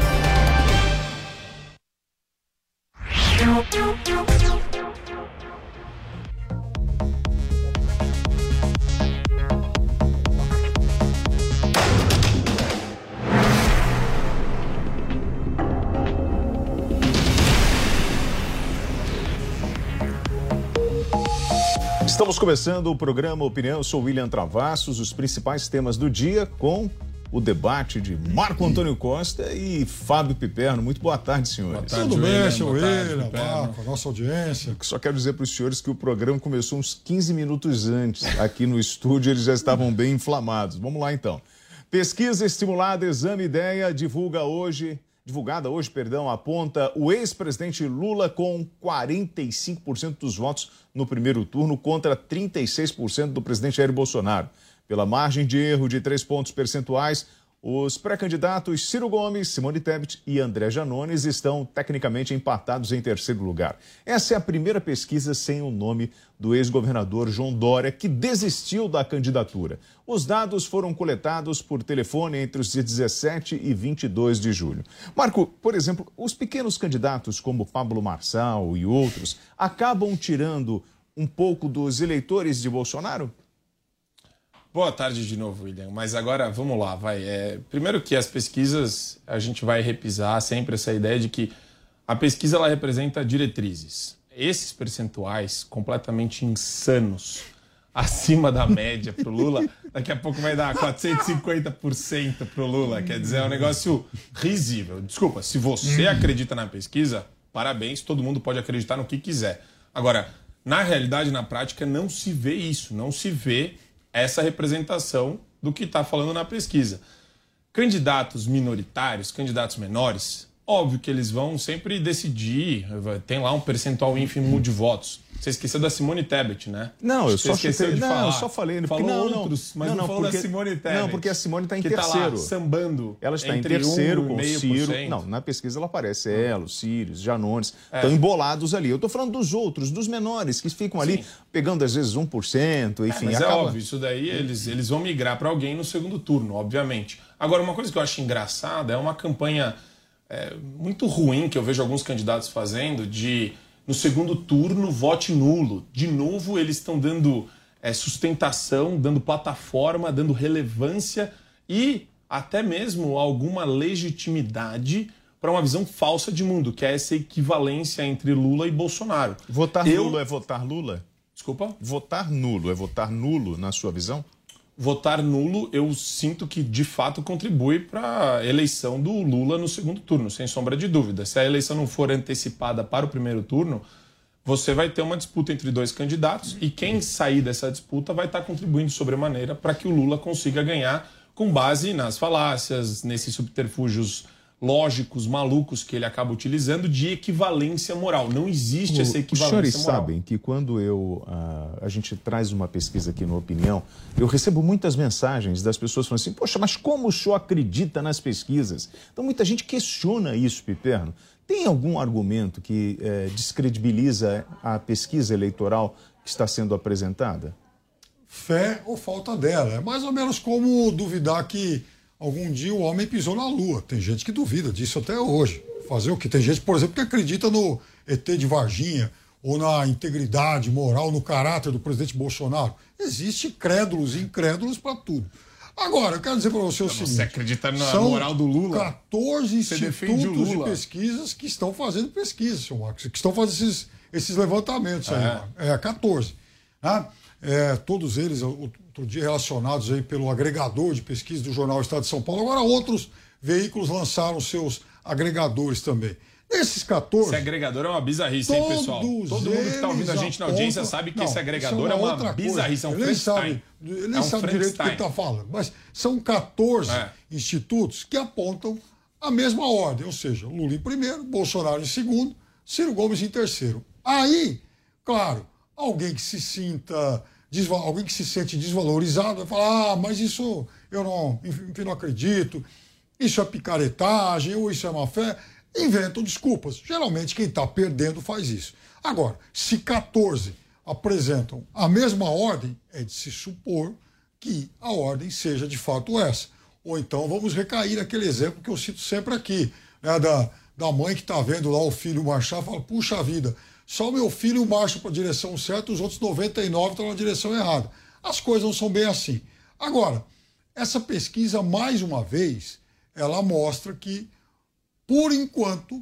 Estamos começando o programa Opinião. Eu sou William Travassos. Os principais temas do dia com o debate de Marco Antônio Costa e Fábio Piperno. Muito boa tarde, senhores. Boa tarde, Tudo bem, seu William, Marco, nossa audiência. Só quero dizer para os senhores que o programa começou uns 15 minutos antes. Aqui no estúdio eles já estavam bem inflamados. Vamos lá então. Pesquisa estimulada Exame Ideia divulga hoje divulgada hoje, perdão, aponta o ex-presidente Lula com 45% dos votos no primeiro turno contra 36% do presidente Jair Bolsonaro. Pela margem de erro de três pontos percentuais, os pré-candidatos Ciro Gomes, Simone Tebet e André Janones estão tecnicamente empatados em terceiro lugar. Essa é a primeira pesquisa sem o nome do ex-governador João Dória, que desistiu da candidatura. Os dados foram coletados por telefone entre os dias 17 e 22 de julho. Marco, por exemplo, os pequenos candidatos como Pablo Marçal e outros acabam tirando um pouco dos eleitores de Bolsonaro? Boa tarde de novo, William. Mas agora vamos lá, vai. É, primeiro que as pesquisas a gente vai repisar sempre essa ideia de que a pesquisa ela representa diretrizes. Esses percentuais completamente insanos, <laughs> acima da média para o Lula, daqui a pouco vai dar 450% para o Lula. Quer dizer, é um negócio risível. Desculpa, se você acredita na pesquisa, parabéns, todo mundo pode acreditar no que quiser. Agora, na realidade, na prática, não se vê isso, não se vê essa representação do que está falando na pesquisa. Candidatos minoritários, candidatos menores, óbvio que eles vão sempre decidir, tem lá um percentual ínfimo de votos. Você esqueceu da Simone Tebet, né? Não, eu Você só esqueceu chutei, de não, falar. eu só falei. Falou não, não, outros, mas não, não, não, falou porque, da Simone Tebet. Não, porque a Simone está em que terceiro. Tá lá, sambando. Ela está em terceiro um com o Ciro. Não, na pesquisa ela aparece ela, o Ciro, Janones. É. Estão embolados ali. Eu estou falando dos outros, dos menores, que ficam ali pegando às vezes 1%, enfim. É, mas acaba... é óbvio, isso daí eles, eles vão migrar para alguém no segundo turno, obviamente. Agora, uma coisa que eu acho engraçada é uma campanha é, muito ruim que eu vejo alguns candidatos fazendo de no segundo turno vote nulo. De novo, eles estão dando é, sustentação, dando plataforma, dando relevância e até mesmo alguma legitimidade para uma visão falsa de mundo, que é essa equivalência entre Lula e Bolsonaro. Votar Eu- nulo é votar Lula? Desculpa? Votar nulo é votar nulo, na sua visão? Votar nulo, eu sinto que de fato contribui para a eleição do Lula no segundo turno, sem sombra de dúvida. Se a eleição não for antecipada para o primeiro turno, você vai ter uma disputa entre dois candidatos e quem sair dessa disputa vai estar contribuindo sobremaneira para que o Lula consiga ganhar com base nas falácias, nesses subterfúgios lógicos, malucos que ele acaba utilizando de equivalência moral. Não existe essa O- Os equivalência senhores moral. sabem que quando eu ah, a gente traz uma pesquisa aqui no Opinião, eu recebo muitas mensagens das pessoas falando assim: Poxa, mas como o senhor acredita nas pesquisas? Então muita gente questiona isso, Piperno. Tem algum argumento que eh, descredibiliza a pesquisa eleitoral que está sendo apresentada? Fé ou falta dela. É mais ou menos como duvidar que algum dia o homem pisou na Lua. Tem gente que duvida disso até hoje. Fazer o quê? Tem gente, por exemplo, que acredita no ET de Varginha ou na integridade moral, no caráter do presidente Bolsonaro. Existe crédulos e incrédulos para tudo. Agora, eu quero dizer para você o Você seguinte. acredita na moral do Lula? 14 Você defende o institutos de Lula. pesquisas que estão fazendo pesquisa, seu Marcos, que estão fazendo esses, esses levantamentos aí. É. Marcos. É, 14. né? É, todos eles, outro dia, relacionados aí pelo agregador de pesquisa do Jornal Estado de São Paulo. Agora, outros veículos lançaram seus agregadores também. Nesses 14. Esse agregador é uma bizarrice, hein, pessoal? Todo mundo que está ouvindo a gente na audiência apontam- sabe que Não, esse isso agregador é uma, outra coisa. bizarrice, é um Ele nem sabe, Frankenstein. ele é um sabe direito o que ele Frankenstein. está falando. Mas são 14 É. institutos que apontam a mesma ordem, ou seja, Lula em primeiro, Bolsonaro em segundo, Ciro Gomes em terceiro. Aí, claro, alguém que se sinta alguém que se sente desvalorizado vai falar: ah, mas isso eu não, enfim, não acredito, isso é picaretagem, ou isso é má fé. Inventam desculpas. Geralmente quem está perdendo faz isso. Agora, se 14 apresentam a mesma ordem, é de se supor que a ordem seja de fato essa. Ou então vamos recair naquele exemplo que eu cito sempre aqui, né, da, da mãe que está vendo lá o filho marchar e fala: puxa vida, só o meu filho marcha para a direção certa, os outros 99 estão na direção errada. As coisas não são bem assim. Agora, essa pesquisa, mais uma vez, ela mostra que, por enquanto,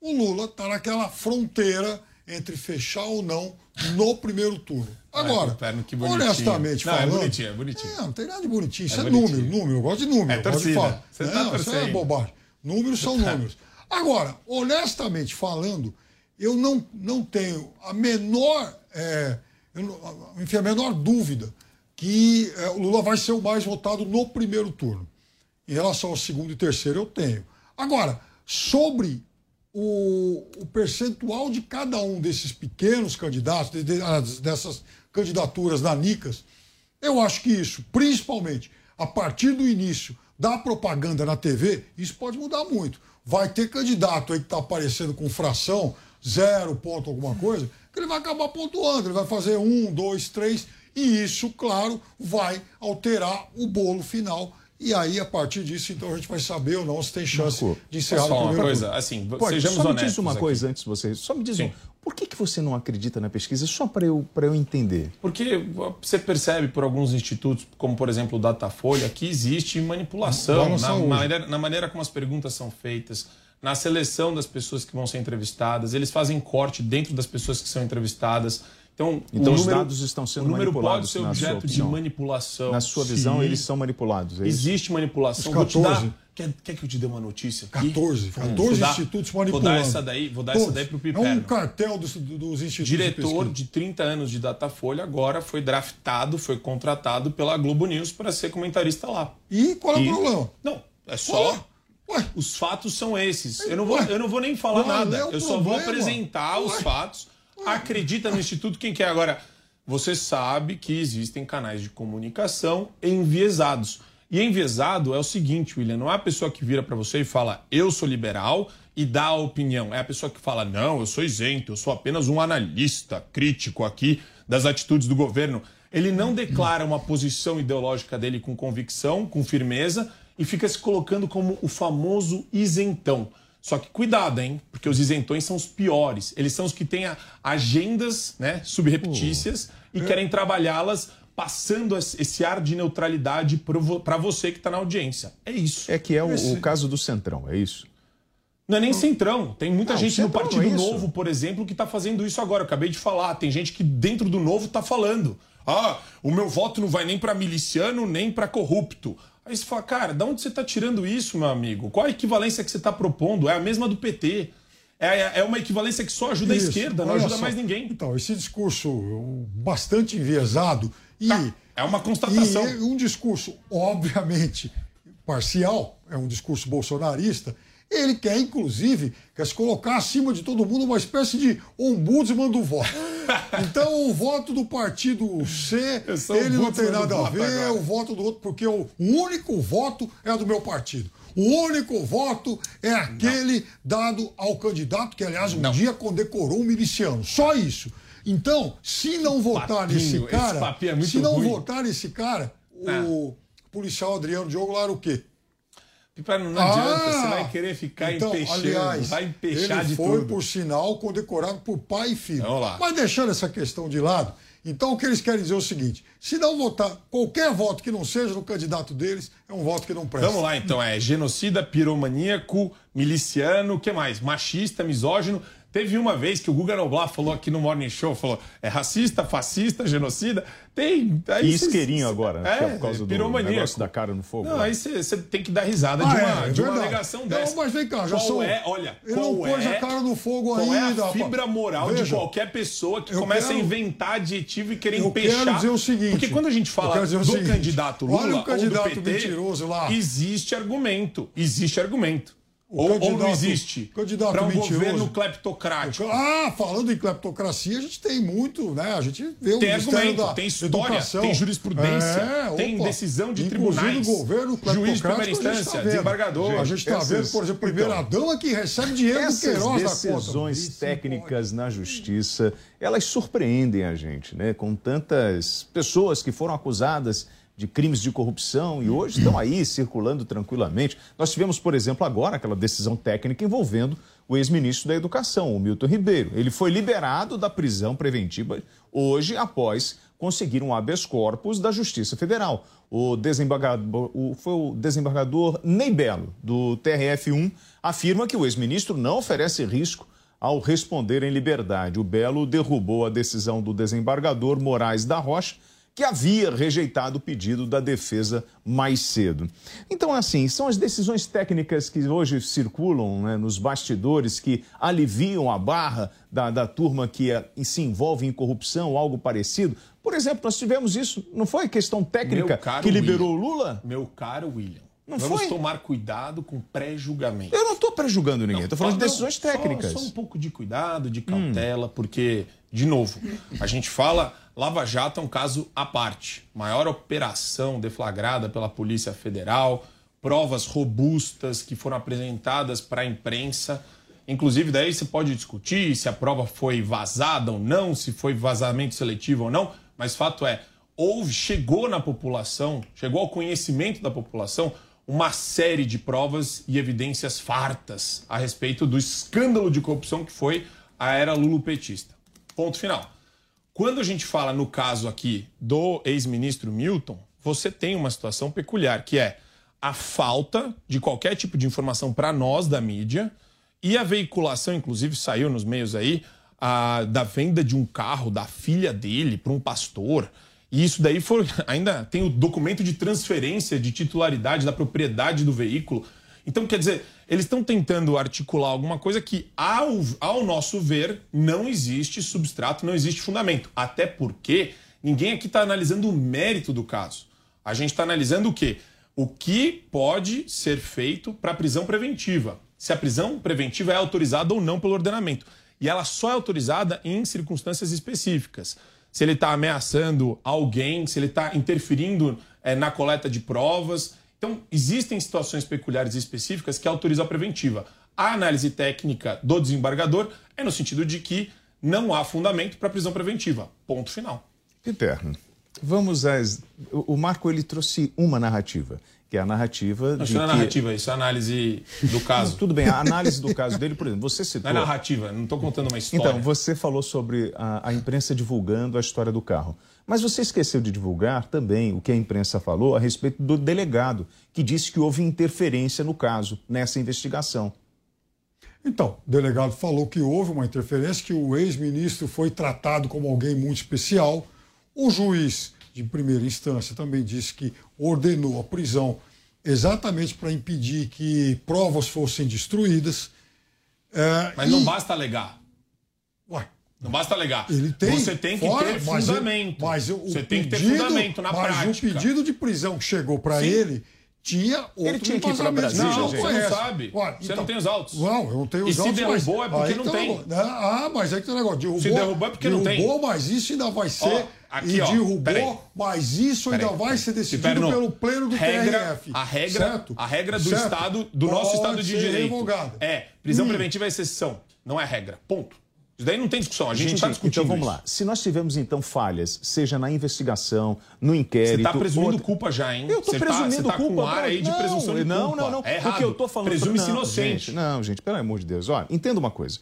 o Lula está naquela fronteira entre fechar ou não no primeiro turno. Agora, Perno, que bonitinho. honestamente Não, é falando. bonitinho, é bonitinho. Não, não tem nada de bonitinho. Isso É é, número, número. Eu gosto de número. É torcida. Você tá não, isso é bobagem. Números são números. Agora, honestamente falando, eu não, não tenho a menor, é, não- enfim, a menor dúvida que é, o Lula vai ser o mais votado no primeiro turno. Em relação ao segundo e terceiro, eu tenho. Agora, sobre o, o percentual de cada um desses pequenos candidatos, de- de- as- dessas candidaturas nanicas, eu acho que isso, principalmente a partir do início da propaganda na TV, isso pode mudar muito. Vai ter candidato aí que está aparecendo com fração, zero ponto alguma coisa, que ele vai acabar pontuando, ele vai fazer um, dois, três, e isso, claro, vai alterar o bolo final. E aí, a partir disso, então, a gente vai saber ou não se tem chance Marco, de encerrar falar uma primeiro coisa? Assim, Pode, sejamos só me diz uma aqui. coisa antes de você. Só me diz Sim. um. Por que, que você não acredita na pesquisa? Só para eu, pra eu entender. Porque você percebe por alguns institutos, como por exemplo o Datafolha, que existe manipulação na na, maneira, na maneira como as perguntas são feitas, na seleção das pessoas que vão ser entrevistadas. Eles fazem corte dentro das pessoas que são entrevistadas. Então, Então o os número, dados estão sendo o número manipulados, pode ser na sua objeto de manipulação. Na sua visão, Sim. eles são manipulados. é? Existe manipulação. Os Vou te dar- 14. quer, quer que eu te dê uma notícia? aqui? 14, 14 Vou dar- institutos Vou manipulando. dar essa daí, vou dar essa daí pro É Piperno. um cartel dos, dos institutos de diretor pesquisa. de 30 anos de Datafolha agora foi draftado, foi contratado pela Globo News para ser comentarista lá. E qual é o problema? Não, é só. Os fatos são esses. Eu não vou, eu não vou nem falar Qual nada. é Eu só vou apresentar os fatos. Acredita no Instituto quem quer. Agora, você sabe que existem canais de comunicação enviesados. E enviesado é o seguinte, William: não é a pessoa que vira para você e fala, eu sou liberal e dá a opinião. É a pessoa que fala, não, eu sou isento, eu sou apenas um analista crítico aqui das atitudes do governo. Ele não declara uma posição ideológica dele com convicção, com firmeza, e fica se colocando como o famoso isentão. Só que cuidado, hein? Porque os isentões são os piores. Eles são os que têm agendas né, subreptícias e querem trabalhá-las passando es- esse ar de neutralidade para você que está na audiência. É isso. É que é o, Esse- o caso do Centrão, é isso? Não é nem Centrão. Tem muita Não, gente no Partido é. Novo, por exemplo, que está fazendo isso agora. Eu acabei de falar. Tem gente que dentro do Novo está falando. Ah, o meu voto não vai nem para miliciano, nem para corrupto. Aí você fala, cara, da onde você está tirando isso, meu amigo? Qual a equivalência que você está propondo? É a mesma do PT. É, é uma equivalência que só ajuda Isso, a esquerda, não ajuda só. mais ninguém. Então, esse discurso bastante enviesado e. é uma constatação. E um discurso, obviamente, parcial, é um discurso bolsonarista. Ele quer, inclusive, quer se colocar acima de todo mundo uma espécie de ombudsman do voto. <laughs> Então, o voto do partido C, ele não tem nada a ver, agora. o voto do outro, porque o único voto é do meu partido. O único voto é aquele dado ao candidato que, aliás, um dia condecorou um miliciano. Só isso. Então, se não votar nesse esse cara, é se não ruim. votar nesse cara, o policial Adriano Diogo lá era o quê? Pipa, não adianta, Ah! você vai querer ficar então, empechando, aliás, vai empechar ele de foi, tudo. por sinal, condecorado por pai e filho. Lá. Mas deixando essa questão de lado, então o que eles querem dizer é o seguinte: se não votar qualquer voto que não seja no candidato deles, é um voto que não presta. Vamos lá, então. É genocida, piromaníaco, miliciano, o que mais? Machista, misógino. Teve uma vez que o Guga Noblar falou aqui no Morning Show, falou, é racista, fascista, genocida. Tem... aí E cê- isqueirinho agora, né? É, que é por causa do piromaníaco. negócio da cara no fogo. Não, né? aí você tem que dar risada Ah, de uma, é, é de uma verdade. alegação Não, dessa. mas vem cá, já qual são- é, olha, Ele qual não pôs é, a cara no fogo qual ainda, é a fibra moral de Veja, qualquer pessoa que eu começa quero- a inventar adjetivo e querer Eu empechar? quero dizer o seguinte. Porque quando a gente eu fala do seguinte, candidato Lula olha o ou candidato do PT, mentiroso lá. existe argumento. Existe argumento. O Ou, ou não existe? Para um mentiroso. governo cleptocrático. Ah, falando em cleptocracia, a gente tem muito, né? A gente vê o Tem argumento, da tem história, Educação. tem jurisprudência, É, tem opa. decisão de Inclusive tribunais, o governo juiz de primeira cleptocrático, a gente tá instância, vendo. desembargador. A gente está Essas- vendo, por exemplo, a primeira dama que recebe dinheiro do Essas Queiroz da conta. decisões técnicas na justiça, elas surpreendem a gente, né? Com tantas pessoas que foram acusadas de crimes de corrupção e hoje estão aí circulando tranquilamente. Nós tivemos, por exemplo, agora aquela decisão técnica envolvendo o ex-ministro da Educação, o Milton Ribeiro. Ele foi liberado da prisão preventiva hoje após conseguir um habeas corpus da Justiça Federal. O desembargador, o, foi o desembargador Ney Belo, do TRF1, afirma que o ex-ministro não oferece risco ao responder em liberdade. O Belo derrubou a decisão do desembargador Moraes da Rocha, que havia rejeitado o pedido da defesa mais cedo. Então, assim, são as decisões técnicas que hoje circulam né, nos bastidores que aliviam a barra da, da turma que eh, se envolve em corrupção ou algo parecido. Por exemplo, nós tivemos isso, não foi questão técnica que liberou William, o Lula? Meu caro William, Não vamos foi? tomar cuidado com pré-julgamento. Eu não estou pré-julgando ninguém, estou falando Não, de decisões só- técnicas. Hum. Só, um pouco de cuidado, de cautela, porque, de novo, a gente fala, Lava Jato é um caso à parte. Maior operação deflagrada pela Polícia Federal, provas robustas que foram apresentadas para a imprensa. Inclusive, daí você pode discutir se a prova foi vazada ou não, se foi vazamento seletivo ou não, mas fato é, houve, chegou na população, chegou ao conhecimento da população uma série de provas e evidências fartas a respeito do escândalo de corrupção que foi a era lulopetista. Ponto final. Quando a gente fala no caso aqui do ex-ministro Milton, você tem uma situação peculiar, que é a falta de qualquer tipo de informação para nós da mídia e a veiculação, inclusive saiu nos meios aí, a- da venda de um carro da filha dele para um pastor. E isso daí foi. <laughs> Ainda tem o documento de transferência de titularidade da propriedade do veículo. Então, quer dizer, eles estão tentando articular alguma coisa que, ao, ao nosso ver, não existe substrato, não existe fundamento. Até porque ninguém aqui está analisando o mérito do caso. A gente está analisando o quê? O que pode ser feito para a prisão preventiva. Se a prisão preventiva é autorizada ou não pelo ordenamento. E ela só é autorizada em circunstâncias específicas. Se ele está ameaçando alguém, se ele está interferindo eh, na coleta de provas. Então, existem situações peculiares e específicas que autorizam a preventiva. A análise técnica do desembargador é no sentido de que não há fundamento para prisão preventiva. Ponto final. Interno. Vamos às. O o Marco ele trouxe uma narrativa, que é a narrativa. Não, de isso não é que- narrativa, isso é análise do caso. Tudo bem, a <laughs> análise do caso dele, por exemplo, você citou. Não é narrativa, não estou contando uma história. Então, você falou sobre a, a imprensa divulgando a história do carro. Mas você esqueceu de divulgar também o que a imprensa falou a respeito do delegado, que disse que houve interferência no caso, nessa investigação. Então, o delegado falou que houve uma interferência, que o ex-ministro foi tratado como alguém muito especial. O juiz de primeira instância também disse que ordenou a prisão exatamente para impedir que provas fossem destruídas. É, Mas não e- basta alegar. Ué, Não basta alegar. Ele tem, Você tem que fora, ter mas ele- fundamento. mas o Você tem que ter fundamento na mas prática. o pedido de prisão que chegou para ele tinha outro Ele tinha que ir embasamento. Brasília, não, gente. Você não sabe. Você não tem os autos. Não, eu não tenho E os se autos. mas derrubou é porque não tá tem. negócio? Ah, mas aí que tem o negócio. Derrubou, Se derrubou é porque não tem. derrubou, mas isso ainda vai ser. Ó, aqui, e ó, derrubou, peraí. mas isso ainda Peraí, vai peraí. ser decidido pelo pleno do regra, TRF. A regra, certo? a regra do Certo? Estado, do nosso Pode Estado de Direito. É, prisão Hum. preventiva é exceção. Não é regra. Ponto. Isso daí não tem discussão. A gente, não está discutindo então vamos isso. lá. Se nós tivemos então falhas, seja na investigação, no inquérito. Você está presumindo outra- culpa já, hein? Eu Você tá- presumindo você tá culpa. com ar aí de não, presunção de não, culpa. Não, não, É O que eu tô falando Presume-se não, inocente. Gente, não, gente, pelo amor de Deus. Olha, entenda uma coisa.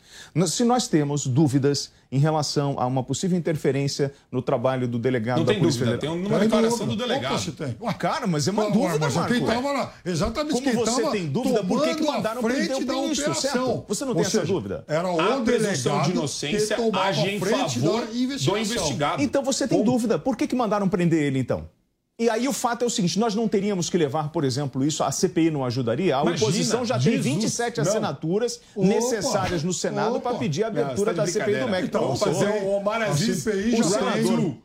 Se nós temos dúvidas em relação a uma possível interferência no trabalho do delegado Não da tem Polícia dúvida, Federal. tem uma Tem declaração dúvida. do delegado. Opa, tem. Ué, Cara, mas é uma Ué, dúvida, mas Marco. quem tava lá, exatamente Como quem você tava tem dúvida, por que que mandaram frente prender o ministro, operação. certo? Você não Ou tem essa seja, dúvida? Era o A presunção delegado de inocência age em favor do investigado. Então você tem dúvida. Por que, que mandaram prender ele, então? E aí o fato é o seguinte, nós não teríamos que levar, por exemplo, isso, a CPI não ajudaria? A Imagina, oposição já tem Jesus, 27 não. assinaturas Opa, necessárias no Senado para pedir a abertura Não, da tá de CPI do MEC. Então, Vamos fazer o- Omar Aziz, o senador- tem.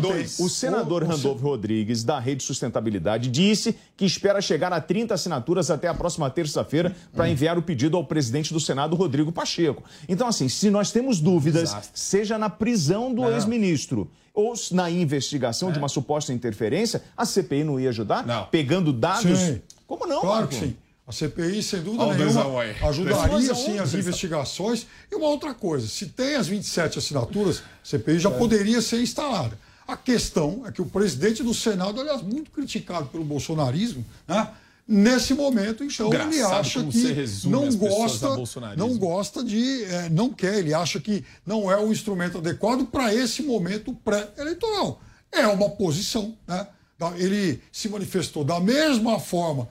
Tem. O senador Randolfo Rodrigues, da Rede Sustentabilidade, disse que espera chegar a 30 assinaturas até a próxima terça-feira para enviar o pedido ao presidente do Senado, Rodrigo Pacheco. Então, assim, se nós temos dúvidas, seja na prisão do ex-ministro ou na investigação de uma suposta interferência, a CPI não ia ajudar? Não. Pegando dados? Sim. Como não, Claro Marco? que sim. A CPI, sem dúvida o nenhuma, ajudaria sim as investigações. E uma outra coisa, se tem as 27 assinaturas, a CPI já poderia ser instalada. A questão é que o presidente do Senado, aliás, muito criticado pelo bolsonarismo, né? Nesse momento, então, ele Engraçado acha como que não gosta, não gosta de, eh, não quer, ele acha que não é o instrumento adequado para esse momento pré-eleitoral. É uma posição, né? Da- Ele se manifestou da mesma forma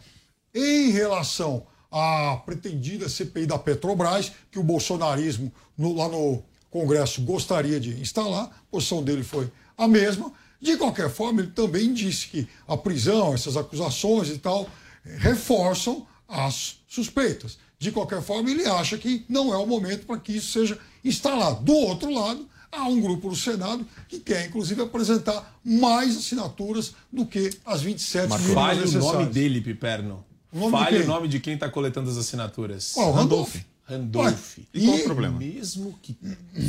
em relação à pretendida CPI da Petrobras, que o bolsonarismo no- lá no Congresso gostaria de instalar, a posição dele foi a mesma. De qualquer forma, ele também disse que a prisão, essas acusações e tal, reforçam as suspeitas. De qualquer forma, ele acha que não é o momento para que isso seja instalado. Do outro lado, há um grupo no Senado que quer, inclusive, apresentar mais assinaturas do que as 27 mínimas Fale o necessárias. nome dele, Piperno. O nome Fale o nome de quem está coletando as assinaturas. Qual, Randolph? Randolph. Ué, e qual o problema? Mesmo que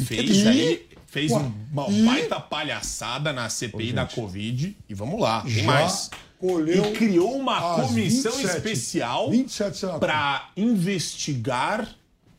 fez E- aí, fez Ué, uma e- baita palhaçada na CPI da Covid. E vamos lá, tem Já mais. Colheu E criou uma comissão 27, especial 27 senadores. para investigar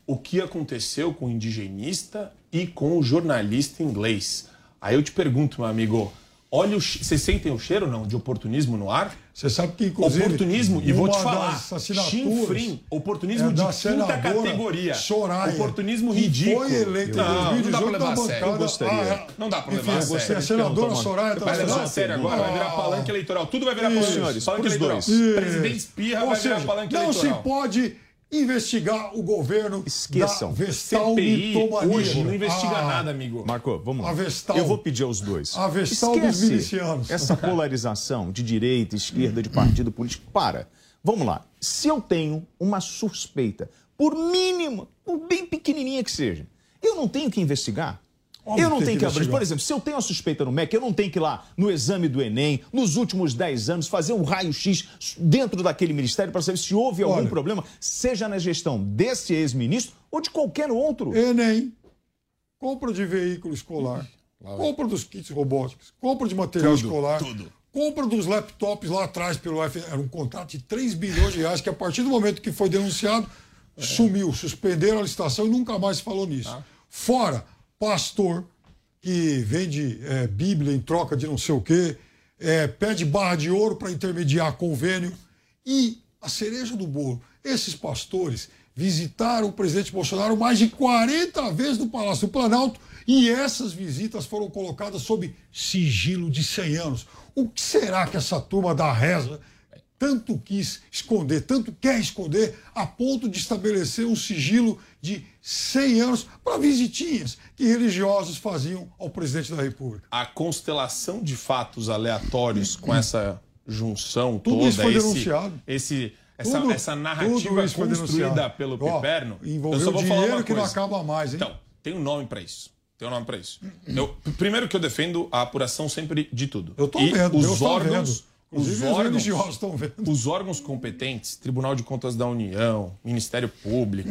o que aconteceu com o indigenista e com o jornalista inglês. Aí eu te pergunto, meu amigo, olha o vocês sentem o cheiro não de oportunismo no ar? Você sabe que, inclusive. Oportunismo, e vou te falar, chinfrim, oportunismo é de quinta categoria. Soraya, Oportunismo ridículo. Foi eleita em Não, não dá 2018 pra levar a sério. bancada. Eu gostaria. Ah, Não dá pra enfim, levar a você sério. é a senadora Soraya tá Vai levar a sério agora, vai virar palanque eleitoral. Tudo vai virar palanque, Senhores, palanque eleitoral. dois. Presidente espirra vai virar palanque não eleitoral. se pode investigar o governo Esqueçam. da Vestal CPI mitomania. hoje não investiga Ah, nada, amigo. Marco, vamos lá. A Vestal. Eu vou pedir aos dois. A Vestal dos Esquece milicianos. Essa <laughs> polarização de direita, esquerda, de partido político. Para. Vamos lá. Se eu tenho uma suspeita, por mínima, por bem pequenininha que seja, eu não tenho que investigar? Óbvio eu não tenho que que abrir. Por exemplo, se eu tenho a suspeita no MEC, eu não tenho que ir lá no exame do Enem, nos últimos 10 anos, fazer um raio-x dentro daquele ministério para saber se houve algum Olha. problema, seja na gestão desse ex-ministro ou de qualquer outro. Enem, compra de veículo escolar, compra dos kits robóticos, compra de material Tudo, escolar, tudo. compra dos laptops lá atrás pelo F. Era um contrato de 3 bilhões de reais que, a partir do momento que foi denunciado, sumiu, suspenderam a licitação e nunca mais se falou nisso. Fora, pastor que vende é, Bíblia em troca de não sei o quê, é, pede barra de ouro para intermediar convênio. E a cereja do bolo, esses pastores visitaram o presidente Bolsonaro mais de 40 vezes no Palácio do Planalto e essas visitas foram colocadas sob sigilo de 100 anos. O que será que essa turma da reza tanto quis esconder, tanto quer esconder, a ponto de estabelecer um sigilo de 100 anos para visitinhas que religiosos faziam ao presidente da República? A constelação de fatos aleatórios com essa junção Tudo toda, isso foi esse, denunciado. esse essa, Tudo- essa narrativa construída pelo Ó, Piperno. envolveu eu só vou falar dinheiro uma que não coisa. acaba mais, hein? Então, tem um nome para isso. Tem um nome para isso. Eu, primeiro que eu defendo a apuração sempre de tudo. Eu tô E vendo, os Deus tá órgãos, vendo. Os órgãos, religiosos estão vendo. os órgãos competentes, Tribunal de Contas da União, Ministério Público,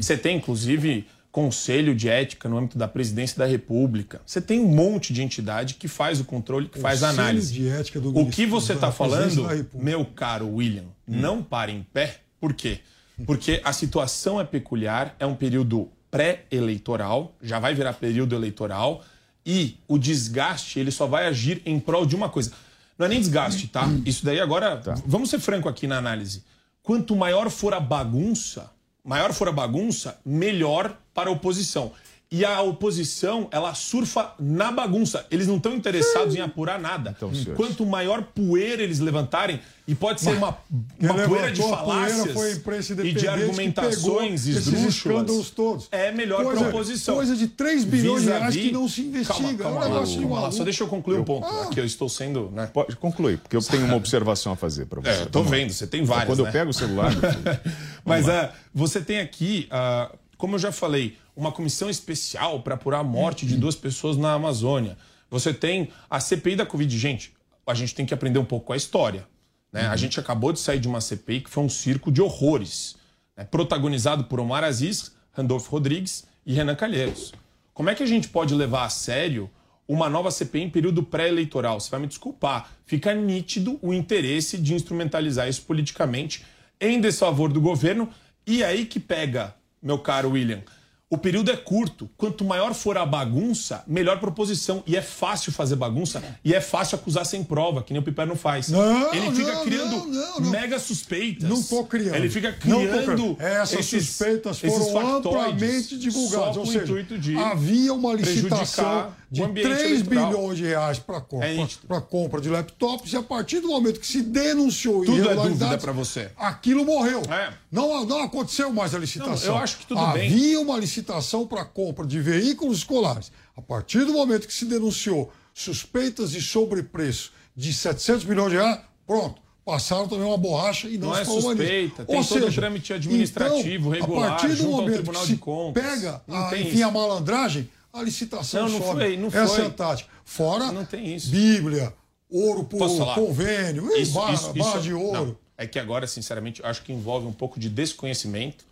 você tem inclusive Conselho de Ética no âmbito da Presidência da República. Você tem um monte de entidade que faz o controle, que faz a análise. de Ética do o que você está falando, meu caro William, não pare em pé. Por quê? Porque a situação é peculiar, é um período pré-eleitoral, já vai virar período eleitoral, e o desgaste ele só vai agir em prol de uma coisa. Não é nem desgaste, tá? Isso daí agora, vamos ser franco aqui na análise. Quanto maior for a bagunça, maior for a bagunça, melhor para a oposição. E a oposição, ela surfa na bagunça. Eles não estão interessados em apurar nada. senhores. Quanto maior poeira eles levantarem, e pode ser uma, uma poeira de poeira falácias foi a imprensa e de que argumentações esdrúxulas, todos. é melhor para a oposição. coisa de 3 bilhões de reais que não se investiga. Calma, É um calma, negócio de calma lá. Só deixa eu concluir um ponto. Ah. Aqui eu estou sendo... Né? Pode concluir, porque eu tenho uma <laughs> observação a fazer para você. É, eu lá. vendo, você tem várias, Quando né? eu pego o celular, <laughs> Mas ah, você tem aqui, ah, como eu já falei, uma comissão especial para apurar a morte de duas pessoas na Amazônia. Você tem a CPI da Covid. Gente, a gente tem que aprender um pouco com a história. Né? A gente acabou de sair de uma CPI que foi um circo de horrores, né? protagonizado por Omar Aziz, Randolfo Rodrigues e Renan Calheiros. Como é que a gente pode levar a sério uma nova CPI em período pré-eleitoral? Você vai me desculpar. Fica nítido o interesse de instrumentalizar isso politicamente em desfavor do governo. E aí que pega, meu caro William. O período é curto. Quanto maior for a bagunça, melhor proposição. E é fácil fazer bagunça e é fácil acusar sem prova, que nem o Piper não faz. Não, Ele fica não, criando não, não, mega suspeitas. Não tô criando. Ele fica criando. Essas esses- suspeitas esses foram factoides amplamente divulgadas. Só Ou com o seja, intuito de havia uma licitação prejudicar de o ambiente 3 eleitoral. bilhões de reais para É compra, pra compra de laptops e a partir do momento que se denunciou Tudo é irregularidades, dúvida pra você. Aquilo morreu. É. Não, não aconteceu mais a licitação. Não, eu acho que tudo havia bem. uma licitação para compra de veículos escolares. A partir do momento que se denunciou suspeitas de sobrepreço de 700 milhões de reais, pronto. Passaram também uma borracha e não, Não se é suspeita, tem Ou todo seja, um trâmite administrativo, então, regular, a partir do junto ao momento Tribunal que de se Contas. pega, a, enfim, isso. a malandragem, a licitação Não, não sobe. foi, não Essa foi. é a tática. Fora Não tem isso. Bíblia, ouro por convênio, Isso- barra, isso- barra isso- de ouro. não, é que agora, sinceramente, acho que envolve um pouco de desconhecimento.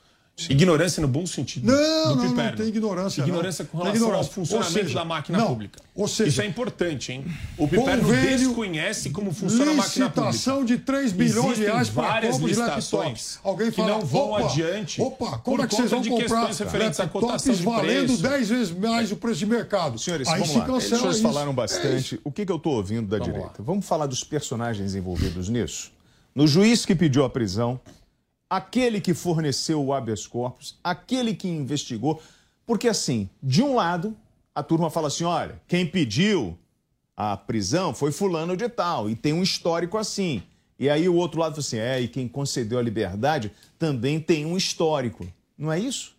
Ignorância no bom sentido. Não, do não, não tem ignorância, não. Ignorância com Tem relação ignorância. ao funcionamento seja, da máquina não, pública. ou seja, Isso é importante, hein? O Piperno desconhece como funciona a máquina pública. Licitação de 3 bilhões de reais para várias compra de licitações laptops. Alguém que fala, não vão opa, adiante Opa, como é que vocês vão de comprar referentes à cotação de valendo preço. 10 vezes mais o preço de mercado? Senhores, Aí vamos se lá. Os senhores falaram É bastante. isso. o que, que eu estou ouvindo da Vamos direita? Vamos falar dos personagens envolvidos nisso? No juiz que pediu a prisão, aquele que forneceu o habeas corpus, aquele que investigou. Porque, assim, de um lado, a turma fala assim: olha, quem pediu a prisão foi fulano de tal, e tem um histórico assim. E aí o outro lado fala assim: é, e quem concedeu a liberdade também tem um histórico. Não é isso?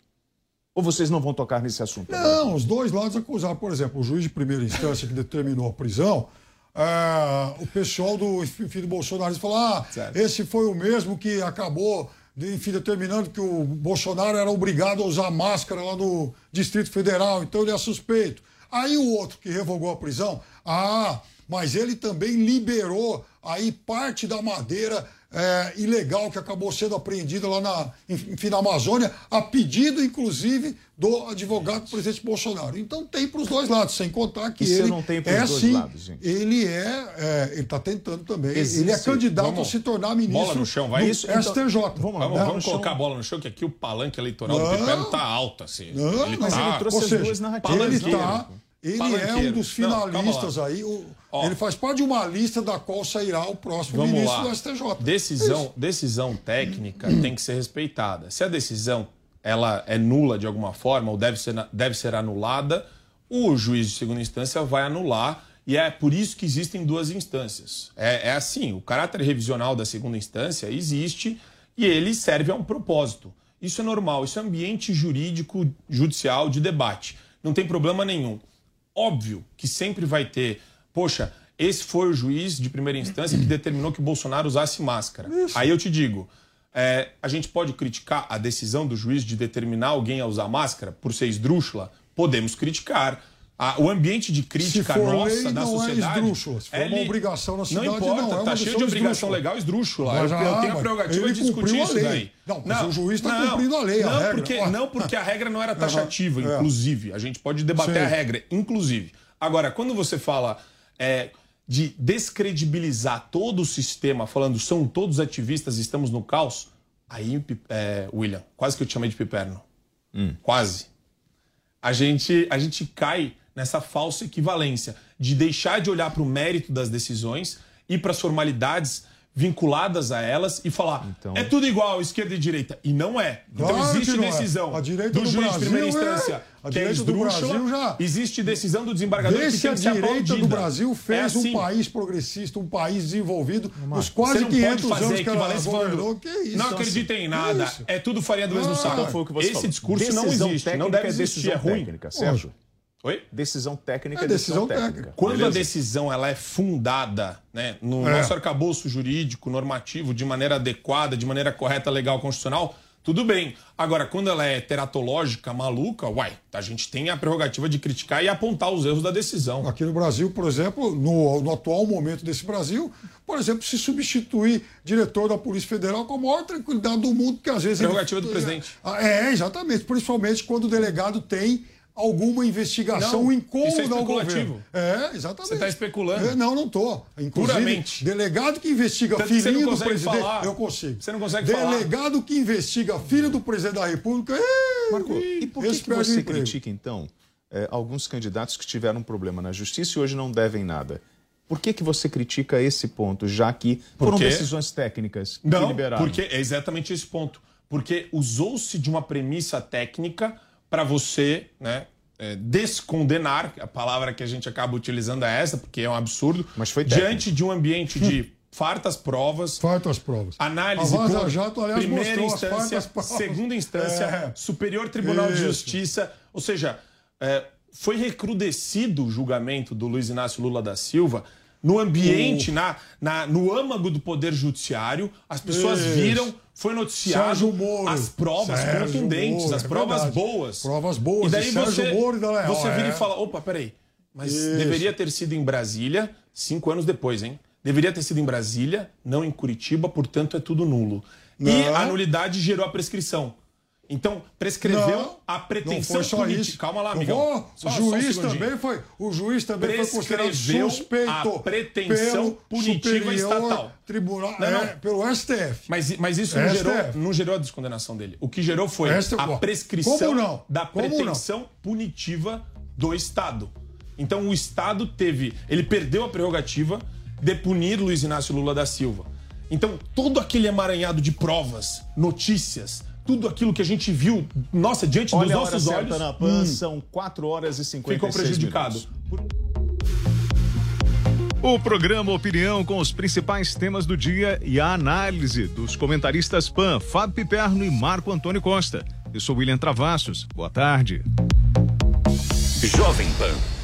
Ou vocês não vão tocar nesse assunto? Não, os dois lados acusaram. Por exemplo, o juiz de primeira instância que determinou a prisão, ah, o pessoal do enfim, do Bolsonaro falou: ah, esse foi o mesmo que acabou, enfim, determinando que o Bolsonaro era obrigado a usar máscara lá no Distrito Federal, então ele é suspeito. Aí o outro que revogou a prisão, ah, mas ele também liberou aí parte da madeira é, ilegal que acabou sendo apreendida lá na, enfim, na Amazônia, a pedido, inclusive, do advogado do presidente Bolsonaro. Então tem para os dois lados, sem contar que se ele não tem é dois assim, lados, gente? ele é, é, ele está tentando também, Existe- ele é candidato Vamos- a se tornar ministro Bola no chão, vai do isso. então. STJ. Vamos, né? vamos colocar a bola no chão, que aqui o palanque eleitoral Não. do Piperno tá alto, assim. Não, ele mas tá, ele trouxe ou as seja, duas narrativas. Ele palanqueiro. Ele é um dos Não, finalistas lá. aí. o- ele faz parte de uma lista da qual sairá o próximo Vamos ministro lá. do STJ. Decisão, decisão técnica tem que ser respeitada. Se a decisão ela é nula de alguma forma ou deve ser, deve ser anulada, o juiz de segunda instância vai anular e é por isso que existem duas instâncias. É, é assim, o caráter revisional da segunda instância existe e ele serve a um propósito. Isso é normal, isso é ambiente jurídico judicial de debate. Não tem problema nenhum. Óbvio que sempre vai ter, poxa, esse foi o juiz de primeira instância que determinou que Bolsonaro usasse máscara. Aí eu te digo, é, a gente pode criticar a decisão do juiz de determinar alguém a usar máscara por ser esdrúxula? Podemos criticar. A- o ambiente de crítica Se for nossa lei, da não é sociedade. esdrúxula. Se for uma li- obrigação na cidade, não importa, não, é uma tá cheio de obrigação esdrúxula. legal esdrúxula. Mas, eu, ah, eu tenho a mas prerrogativa ele de discutir a isso lei. daí. Não, mas o juiz tá cumprindo a lei, a não, regra. Porque, Ó. não, porque a regra não era taxativa, é. inclusive. A gente pode debater Sim. a regra, inclusive. Agora, quando você fala é, de descredibilizar todo o sistema, falando são todos ativistas, estamos no caos, aí, é, William, quase que eu te chamei de piperno. Quase. A gente, a gente cai nessa falsa equivalência de deixar de olhar para o mérito das decisões e para as formalidades vinculadas a elas e falar é tudo igual, esquerda e direita. E não é. Então Claro que existe não é. decisão A direita do do juiz de primeira é- instância a que é esdrúxula, Brasil já- existe decisão do desembargador que Vê se tem a que ser direita aplaudida. do Brasil fez É assim. um país progressista, um país desenvolvido nos quase não 500 pode fazer anos que ela governou. Que isso? Não Então, acreditem assim, em nada. É tudo farinha do mesmo Ah, saco. então foi o que você Esse falou. discurso não Decisão existe. Não técnica deve é existir. decisão É ruim. técnica, Sérgio. Oi? Decisão técnica É é decisão, decisão técnica. Quando a Beleza? decisão ela é fundada né, no É. nosso arcabouço jurídico, normativo, de maneira adequada, de maneira correta, legal, constitucional, tudo bem. Agora, quando ela é teratológica, maluca, uai, a gente tem a prerrogativa de criticar e apontar os erros da decisão. Aqui no Brasil, por exemplo, no, no atual momento desse Brasil, por exemplo, se substituir diretor da Polícia Federal com a maior tranquilidade do mundo, porque às vezes. Prerrogativa ele- do presidente. Ah, É, exatamente. Principalmente quando o delegado tem alguma investigação Não, incômoda isso é ao especulativo. governo. É, exatamente. Você está especulando. É, não, não estou. Inclusive, Puramente. delegado que investiga Tanto que você não filhinho do presidente. falar. Eu consigo. Você não consegue falar. Delegado que investiga filho do presidente da República. é, Marco, e por que, que você emprego. critica, então, eh, alguns candidatos que tiveram um problema na justiça e hoje não devem nada? Por que, que você critica esse ponto, já que foram decisões técnicas que Não, liberaram? porque é exatamente esse ponto. Porque usou-se de uma premissa técnica para você né, é, descondenar, a palavra que a gente acaba utilizando é essa, porque é um absurdo, Mas foi técnico. diante de um ambiente de fartas provas, Fartas provas. análise A Vaza por Jato, aliás, primeira instância, segunda instância, É. Superior Tribunal de Isso. Justiça, ou seja, é, foi recrudescido o julgamento do Luiz Inácio Lula da Silva no ambiente, na, na- no âmago do Poder Judiciário, as pessoas Isso. viram, foi noticiado Moro. as provas Sérgio contundentes, Moro, as é provas verdade. boas. Provas boas, E daí você, Moro e da Leal, você vira é. e fala, opa, peraí, mas Isso. deveria ter sido em Brasília cinco anos depois, hein? Deveria ter sido em Brasília, não em Curitiba, portanto é tudo nulo. E Não. a nulidade gerou a prescrição. Então, prescreveu Não, a pretensão política. Calma lá, amigão. o juiz também foi, o juiz também foi considerado Prescreveu suspeito a pretensão punitiva estatal. Tribunal, Não, não. é, pelo STF. Mas, mas isso não STF. gerou, não gerou a descondenação dele. O que gerou foi Esta- a ó, prescrição da pretensão punitiva do Estado. Então o Estado teve. Ele perdeu a prerrogativa de punir Luiz Inácio Lula da Silva. Então, todo aquele emaranhado de provas, notícias, tudo aquilo que a gente viu, nossa, diante Olha dos a hora nossos certa olhos. na PAN, hum, são 4 horas e 56 ficou prejudicado. minutos. O programa Opinião com os principais temas do dia e a análise dos comentaristas PAN, Fábio Piperno e Marco Antônio Costa. Eu sou William Travassos. Boa tarde. Jovem Pan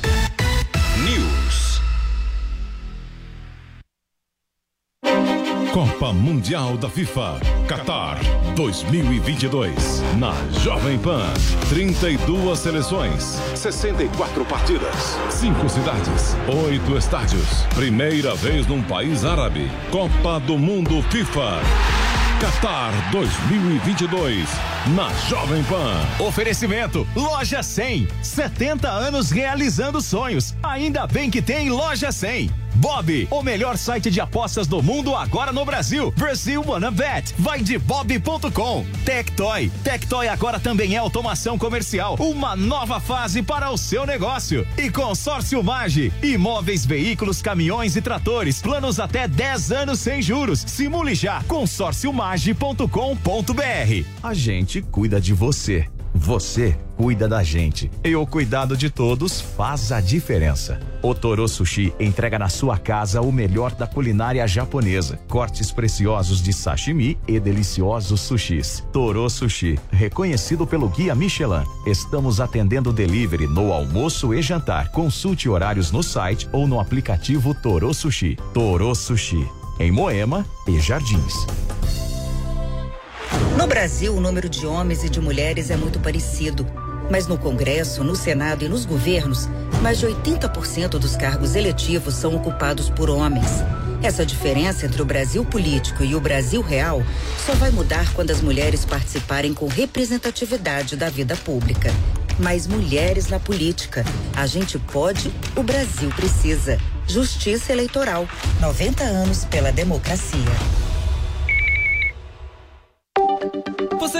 Copa Mundial da FIFA Qatar 2022. Na Jovem Pan. 32 seleções, 64 partidas, 5 cidades, 8 estádios. Primeira vez num país árabe. Copa do Mundo FIFA. Qatar 2022. Na Jovem Pan. Oferecimento Loja 100. 70 anos realizando sonhos. Ainda bem que tem Loja 100. Bob, o melhor site de apostas do mundo agora no Brasil. Brasil Wanna Bet. Vai de bob.com. Tectoy. Tectoy agora também é automação comercial. Uma nova fase para o seu negócio. E Consórcio Mage. Imóveis, veículos, caminhões e tratores. Planos até 10 anos sem juros. Simule já. consórciomage.com.br. A gente cuida de você. Você cuida da gente. E o cuidado de todos faz a diferença. O Toro Sushi entrega na sua casa o melhor da culinária japonesa. Cortes preciosos de sashimi e deliciosos sushis. Toro Sushi, reconhecido pelo Guia Michelin. Estamos atendendo delivery no almoço e jantar. Consulte horários no site ou no aplicativo Toro Sushi. Toro Sushi, em Moema e Jardins. No Brasil, o número de homens e de mulheres é muito parecido. Mas no Congresso, no Senado e nos governos, mais de 80% dos cargos eletivos são ocupados por homens. Essa diferença entre o Brasil político e o Brasil real só vai mudar quando as mulheres participarem com representatividade da vida pública. Mais mulheres na política. A gente pode, o Brasil precisa. Justiça Eleitoral. 90 anos pela democracia.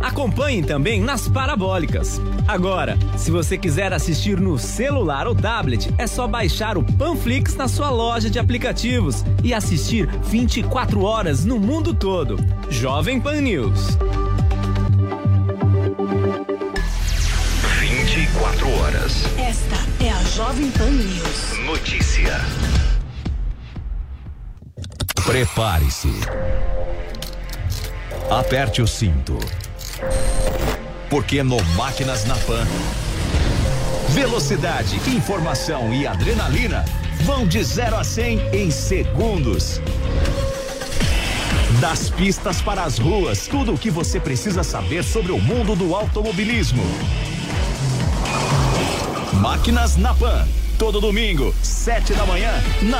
Acompanhe também nas parabólicas. Agora, se você quiser assistir no celular ou tablet, é só baixar o Panflix na sua loja de aplicativos e assistir 24 horas no mundo todo. Jovem Pan News. 24 horas. Esta é a Jovem Pan News. Notícia. Prepare-se. Aperte o cinto. Porque no Máquinas na Pan, velocidade, informação e adrenalina vão de 0 a 100 em segundos. Das pistas para as ruas, tudo o que você precisa saber sobre o mundo do automobilismo. Máquinas na Pan, todo domingo, 7 da manhã, na